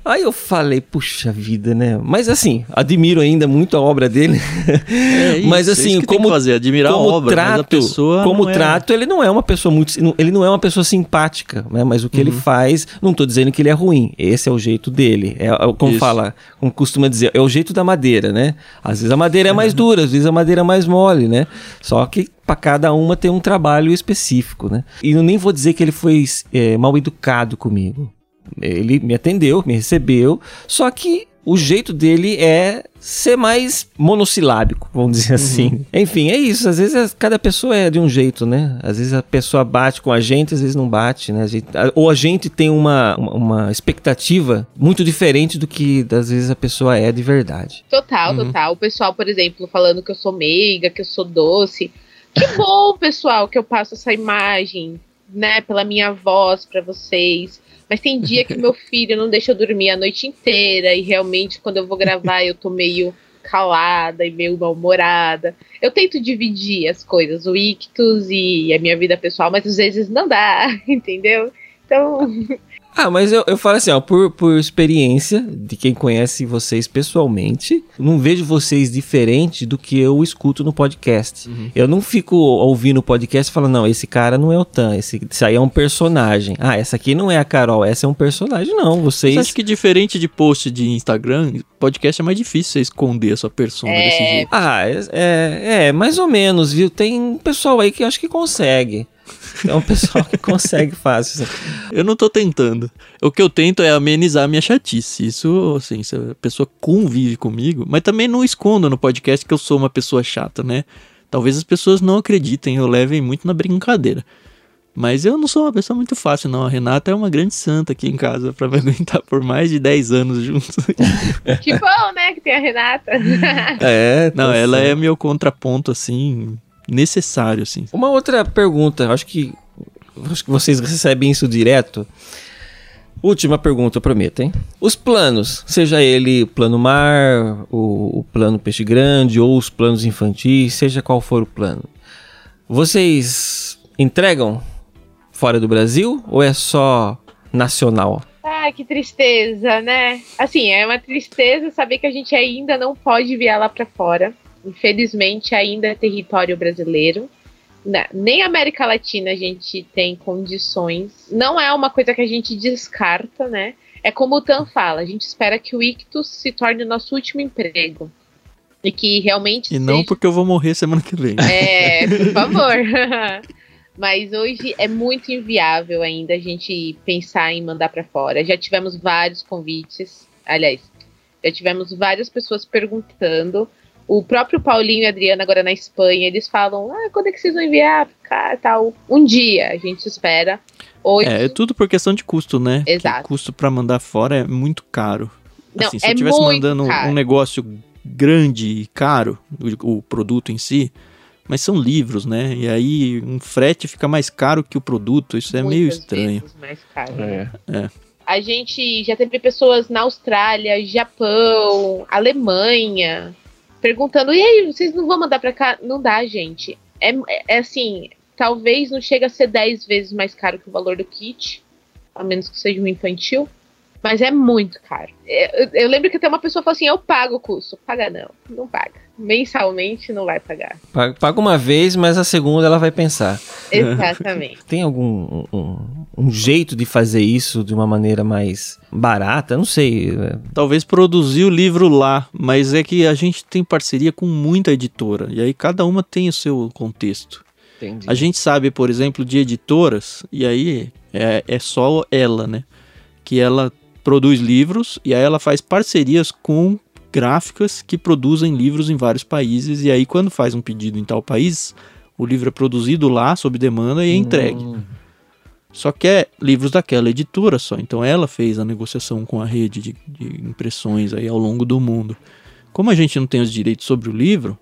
Aí eu falei, puxa vida, né? Mas assim, admiro ainda muito a obra dele. É isso, mas é assim, isso que tem como fazer, admirar como a obra, mas a trato, pessoa como é- trato, ele não é uma pessoa muito, ele não é uma pessoa simpática, né? Mas o que Uhum. ele faz, não tô dizendo que ele é ruim. Esse é o jeito dele. É, é como Isso. fala, como costuma dizer, é o jeito da madeira, né? Às vezes a madeira é mais Uhum. dura, às vezes a madeira é mais mole, né? Só que para cada uma tem um trabalho específico, né? E eu nem vou dizer que ele foi é, mal educado comigo. Ele me atendeu, me recebeu, só que o jeito dele é ser mais monossilábico, vamos dizer assim. Enfim, é isso. Às vezes é- cada pessoa é de um jeito, né? Às vezes a pessoa bate com a gente, às vezes não bate, né? A gente- a- ou a gente tem uma, uma, uma expectativa muito diferente do que às vezes a pessoa é de verdade. Total, Uhum. total. O pessoal, por exemplo, falando que eu sou meiga, que eu sou doce. Que bom, pessoal, que eu passo essa imagem, né, pela minha voz pra vocês. Mas tem dia que meu filho não deixa eu dormir a noite inteira e realmente quando eu vou gravar eu tô meio calada e meio mal-humorada. Eu tento dividir as coisas, o ictus e a minha vida pessoal, mas às vezes não dá, entendeu? Então, Ah, mas eu, eu falo assim, ó, por, por experiência de quem conhece vocês pessoalmente, não vejo vocês diferente do que eu escuto no podcast. Eu não fico ouvindo o podcast e falando, não, esse cara não é o Tan, esse, esse aí é um personagem. Ah, essa aqui não é a Carol, essa é um personagem. Não, vocês. Você acha que diferente de post de Instagram, podcast é mais difícil você esconder a sua persona É. desse jeito. Ah, é, é, é, mais ou menos, viu? Tem um pessoal aí que eu acho que consegue. É um pessoal que consegue fácil. assim. Eu não tô tentando. O que eu tento é amenizar a minha chatice. Isso, assim, se a pessoa convive comigo, mas também não escondo no podcast que eu sou uma pessoa chata, né? Talvez as pessoas não acreditem, eu levem muito na brincadeira. Mas eu não sou uma pessoa muito fácil, não. A Renata é uma grande santa aqui em casa pra me aguentar por mais de 10 anos juntos. que bom, né, que tem a Renata. É, Não, tá ela é meu contraponto, assim, necessário, assim. Uma outra pergunta, acho que acho que vocês recebem isso direto. Última pergunta, eu prometo, hein? Os planos, seja ele o plano mar, o, o plano peixe grande ou os planos infantis, seja qual for o plano. Vocês entregam fora do Brasil ou é só nacional? Ai, que tristeza, né? Assim, é uma tristeza saber que a gente ainda não pode enviar lá pra fora. Infelizmente, ainda é território brasileiro. Nem América Latina a gente tem condições. Não é uma coisa que a gente descarta, né? É como o Tan fala, a gente espera que o ictus se torne o nosso último emprego. E que realmente E não seja- porque eu vou morrer semana que vem. é, por favor. Mas hoje é muito inviável ainda a gente pensar em mandar para fora. Já tivemos vários convites, aliás, já tivemos várias pessoas perguntando. O próprio Paulinho e a Adriana agora na Espanha, eles falam: "Ah, quando é que vocês vão enviar cá, tal?" Um dia, a gente espera. Hoje É, é tudo por questão de custo, né? Exato. O custo pra mandar fora é muito caro. Não, assim, se é eu estivesse muito mandando um- caro. um negócio grande e caro, o, o produto em si, mas são livros, né? E aí um frete fica mais caro que o produto, isso é meio estranho. vezes mais caro. É. A gente já teve pessoas na Austrália, Japão, Alemanha, perguntando: e aí, vocês não vão mandar pra cá? Não dá, gente. É, é assim, talvez não chega a ser 10 vezes mais caro que o valor do kit, a menos que seja um infantil. Mas é muito caro. Eu, eu, lembro que até uma pessoa falou assim: eu pago o custo. Paga não, não paga. Mensalmente não vai pagar. Paga uma vez, mas a segunda ela vai pensar. Exatamente. Tem algum um, um, jeito de fazer isso de uma maneira mais barata? Não sei. Né? Talvez produzir o livro lá, mas é que a gente tem parceria com muita editora. E aí cada uma tem o seu contexto. Entendi. A gente sabe, por exemplo, de editoras, e aí é, é só ela, né? Que ela produz livros e aí ela faz parcerias com gráficas que produzem livros em vários países e aí quando faz um pedido em tal país, o livro é produzido lá sob demanda e é entregue. Hum. Só que é livros daquela editora só, então ela fez a negociação com a rede de, de impressões aí ao longo do mundo. Como a gente não tem os direitos sobre o livro,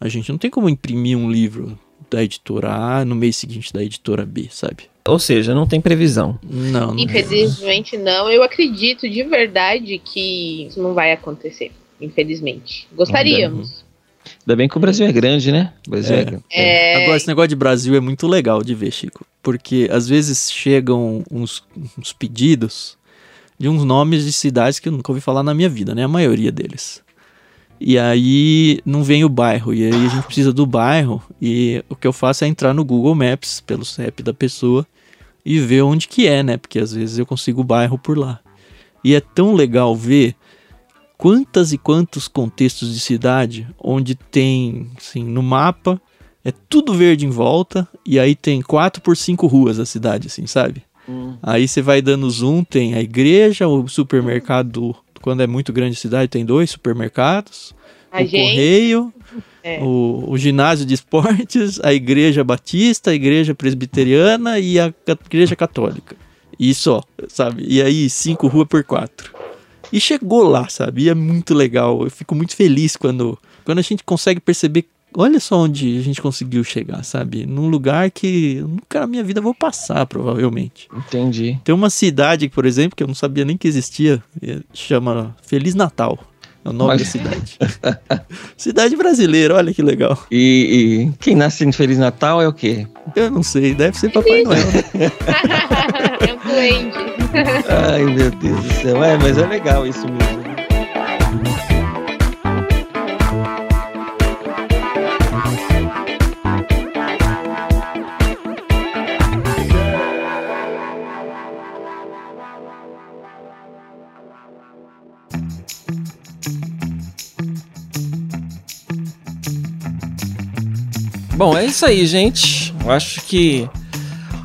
a gente não tem como imprimir um livro da editora A no mês seguinte da editora B, sabe? Ou seja, não tem previsão. Não. não Infelizmente não. Eu acredito de verdade que isso não vai acontecer. Infelizmente. Gostaríamos. Ainda bem que o Brasil é grande, né? O Brasil é. é grande. É... Agora, esse negócio de Brasil é muito legal de ver, Chico. Porque às vezes chegam uns, uns pedidos de uns nomes de cidades que eu nunca ouvi falar na minha vida, né? A maioria deles. E aí não vem o bairro. E aí a gente precisa do bairro. E o que eu faço é entrar no Google Maps pelo CEP da pessoa e ver onde que é, né? Porque às vezes eu consigo o bairro por lá. E é tão legal ver quantas e quantos contextos de cidade onde tem, assim, no mapa é tudo verde em volta e aí tem quatro por cinco ruas a cidade, assim, sabe? Hum. Aí você vai dando zoom, tem a igreja, o supermercado quando é muito grande a cidade, tem dois supermercados, a o gente... correio, é. o, o, ginásio de esportes, a igreja batista, a igreja presbiteriana e a igreja católica. E só, sabe? E aí, cinco ruas por quatro. E chegou lá, sabe? E é muito legal. Eu fico muito feliz quando, quando a gente consegue perceber olha só onde a gente conseguiu chegar, sabe? Num lugar que nunca na minha vida vou passar, provavelmente. Entendi. Tem uma cidade, por exemplo, que eu não sabia nem que existia, chama Feliz Natal. É o nome da cidade. cidade brasileira, olha que legal. E, e, quem nasce em Feliz Natal é o quê? Eu não sei, deve ser Papai Noel. é um duende. Ai, meu Deus do céu. É, mas é legal isso mesmo. Bom, é isso aí, gente. Eu acho que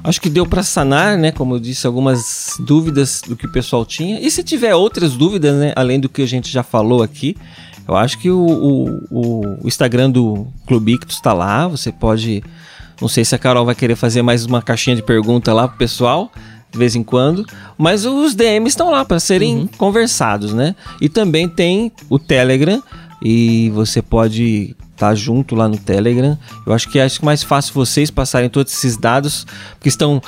acho que deu para sanar, né, como eu disse, algumas dúvidas do que o pessoal tinha. E se tiver outras dúvidas, né, além do que a gente já falou aqui, eu acho que o, o, o Instagram do Clube Ictus tá lá. Você pode, não sei se a Carol vai querer fazer mais uma caixinha de pergunta lá pro pessoal de vez em quando, mas os DMs estão lá para serem uhum. conversados, né? E também tem o Telegram e você pode tá junto lá no Telegram. Eu acho que acho mais fácil vocês passarem todos esses dados, porque estão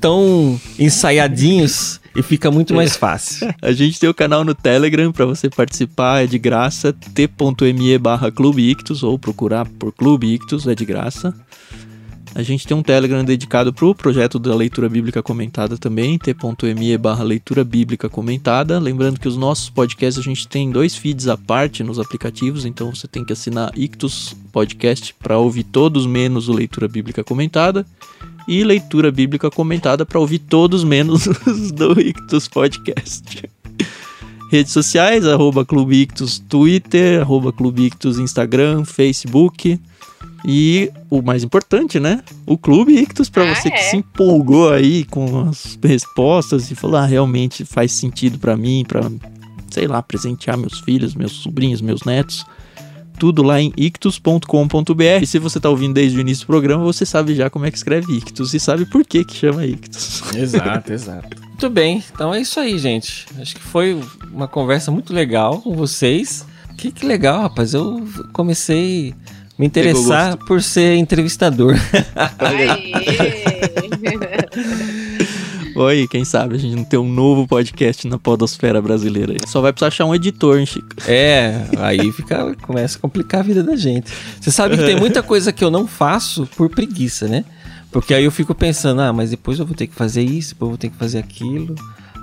tão ensaiadinhos e fica muito mais fácil. A gente tem o canal no Telegram para você participar, é de graça, t.me barra Clube Ictus, ou procurar por Clube Ictus, é de graça. A gente tem um Telegram dedicado para o projeto da leitura bíblica comentada também, t.me barra leitura bíblica comentada. Lembrando que os nossos podcasts a gente tem dois feeds à parte nos aplicativos, então você tem que assinar Ictus Podcast para ouvir todos menos o Leitura Bíblica Comentada e Leitura Bíblica Comentada para ouvir todos menos os do Ictus Podcast. Redes sociais, arroba Clube Ictus Twitter, arroba Clube Ictus Instagram, Facebook. E o mais importante, né? O Clube Ictus, para ah, você é? que se empolgou aí com as respostas e falou, ah, realmente faz sentido para mim, para sei lá, presentear meus filhos, meus sobrinhos, meus netos. Tudo lá em ictus.com.br. E se você tá ouvindo desde o início do programa, você sabe já como é que escreve Ictus e sabe por que que chama Ictus. Exato, exato. Muito bem, então é isso aí, gente. Acho que foi uma conversa muito legal com vocês. Que, que legal, rapaz. Eu comecei me interessar por ser entrevistador. Oi, quem sabe a gente não tem um novo podcast na podosfera brasileira. aí. Só vai precisar achar um editor, hein, Chico? É, aí fica, começa a complicar a vida da gente. Você sabe que tem muita coisa que eu não faço por preguiça, né? Porque aí eu fico pensando, ah, mas depois eu vou ter que fazer isso, depois eu vou ter que fazer aquilo.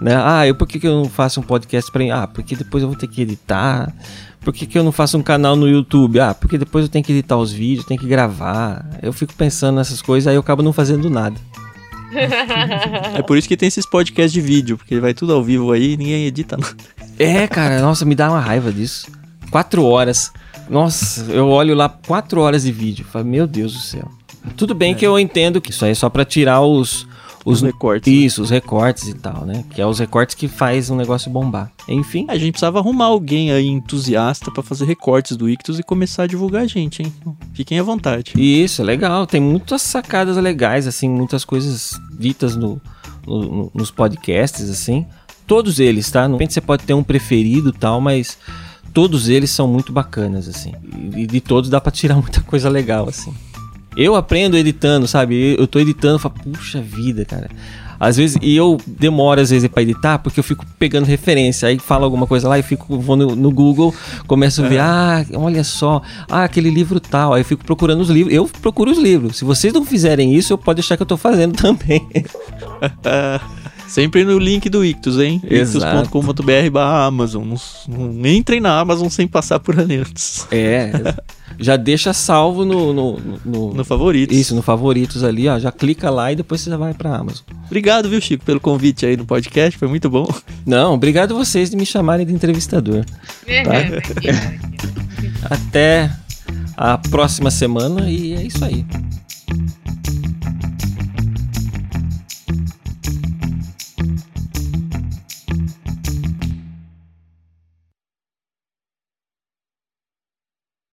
Né? Ah, eu por que, que eu não faço um podcast pra. Ah, porque depois eu vou ter que editar. Por que, que eu não faço um canal no YouTube? Ah, porque depois eu tenho que editar os vídeos, tenho que gravar. Eu fico pensando nessas coisas, aí eu acabo não fazendo nada. É por isso que tem esses podcasts de vídeo, porque vai tudo ao vivo aí e ninguém edita nada. É, cara, nossa, me dá uma raiva disso. Quatro horas. Nossa, eu olho lá quatro horas de vídeo. Falo, meu Deus do céu. Tudo bem que eu entendo que isso aí é só pra tirar os. Os, Os recortes, né? Isso, os recortes e tal, né? Que é os recortes que faz um negócio bombar. Enfim. A gente precisava arrumar alguém aí entusiasta pra fazer recortes do Ictus e começar a divulgar a gente, hein? Fiquem à vontade. Isso, é legal. Tem muitas sacadas legais, assim, muitas coisas ditas no, no- no- nos podcasts, assim. Todos eles, tá? Não repente você pode ter um preferido e tal, mas todos eles são muito bacanas, assim. E, e de todos dá pra tirar muita coisa legal, assim. Eu aprendo editando, sabe? Eu tô editando e falo, puxa vida, cara. Às vezes, e eu demoro às vezes pra editar porque eu fico pegando referência. Aí falo alguma coisa lá e fico, vou no, no Google, começo a ver, ah, olha só, ah, aquele livro tal. Aí eu fico procurando os livros. Eu procuro os livros. Se vocês não fizerem isso, eu pode deixar que eu tô fazendo também. Sempre no link do Ictus, hein? Exato. ictus.com.br barra Amazon. Não, não entrem na Amazon sem passar por ali antes. É. Já deixa salvo no. no, no- No favoritos. Isso, no favoritos ali, ó. Já clica lá e depois você já vai pra Amazon. Obrigado, viu, Chico, pelo convite aí no podcast. Foi muito bom. Não, obrigado vocês de me chamarem de entrevistador. É, Tá. imagina. Até a próxima semana e é isso aí.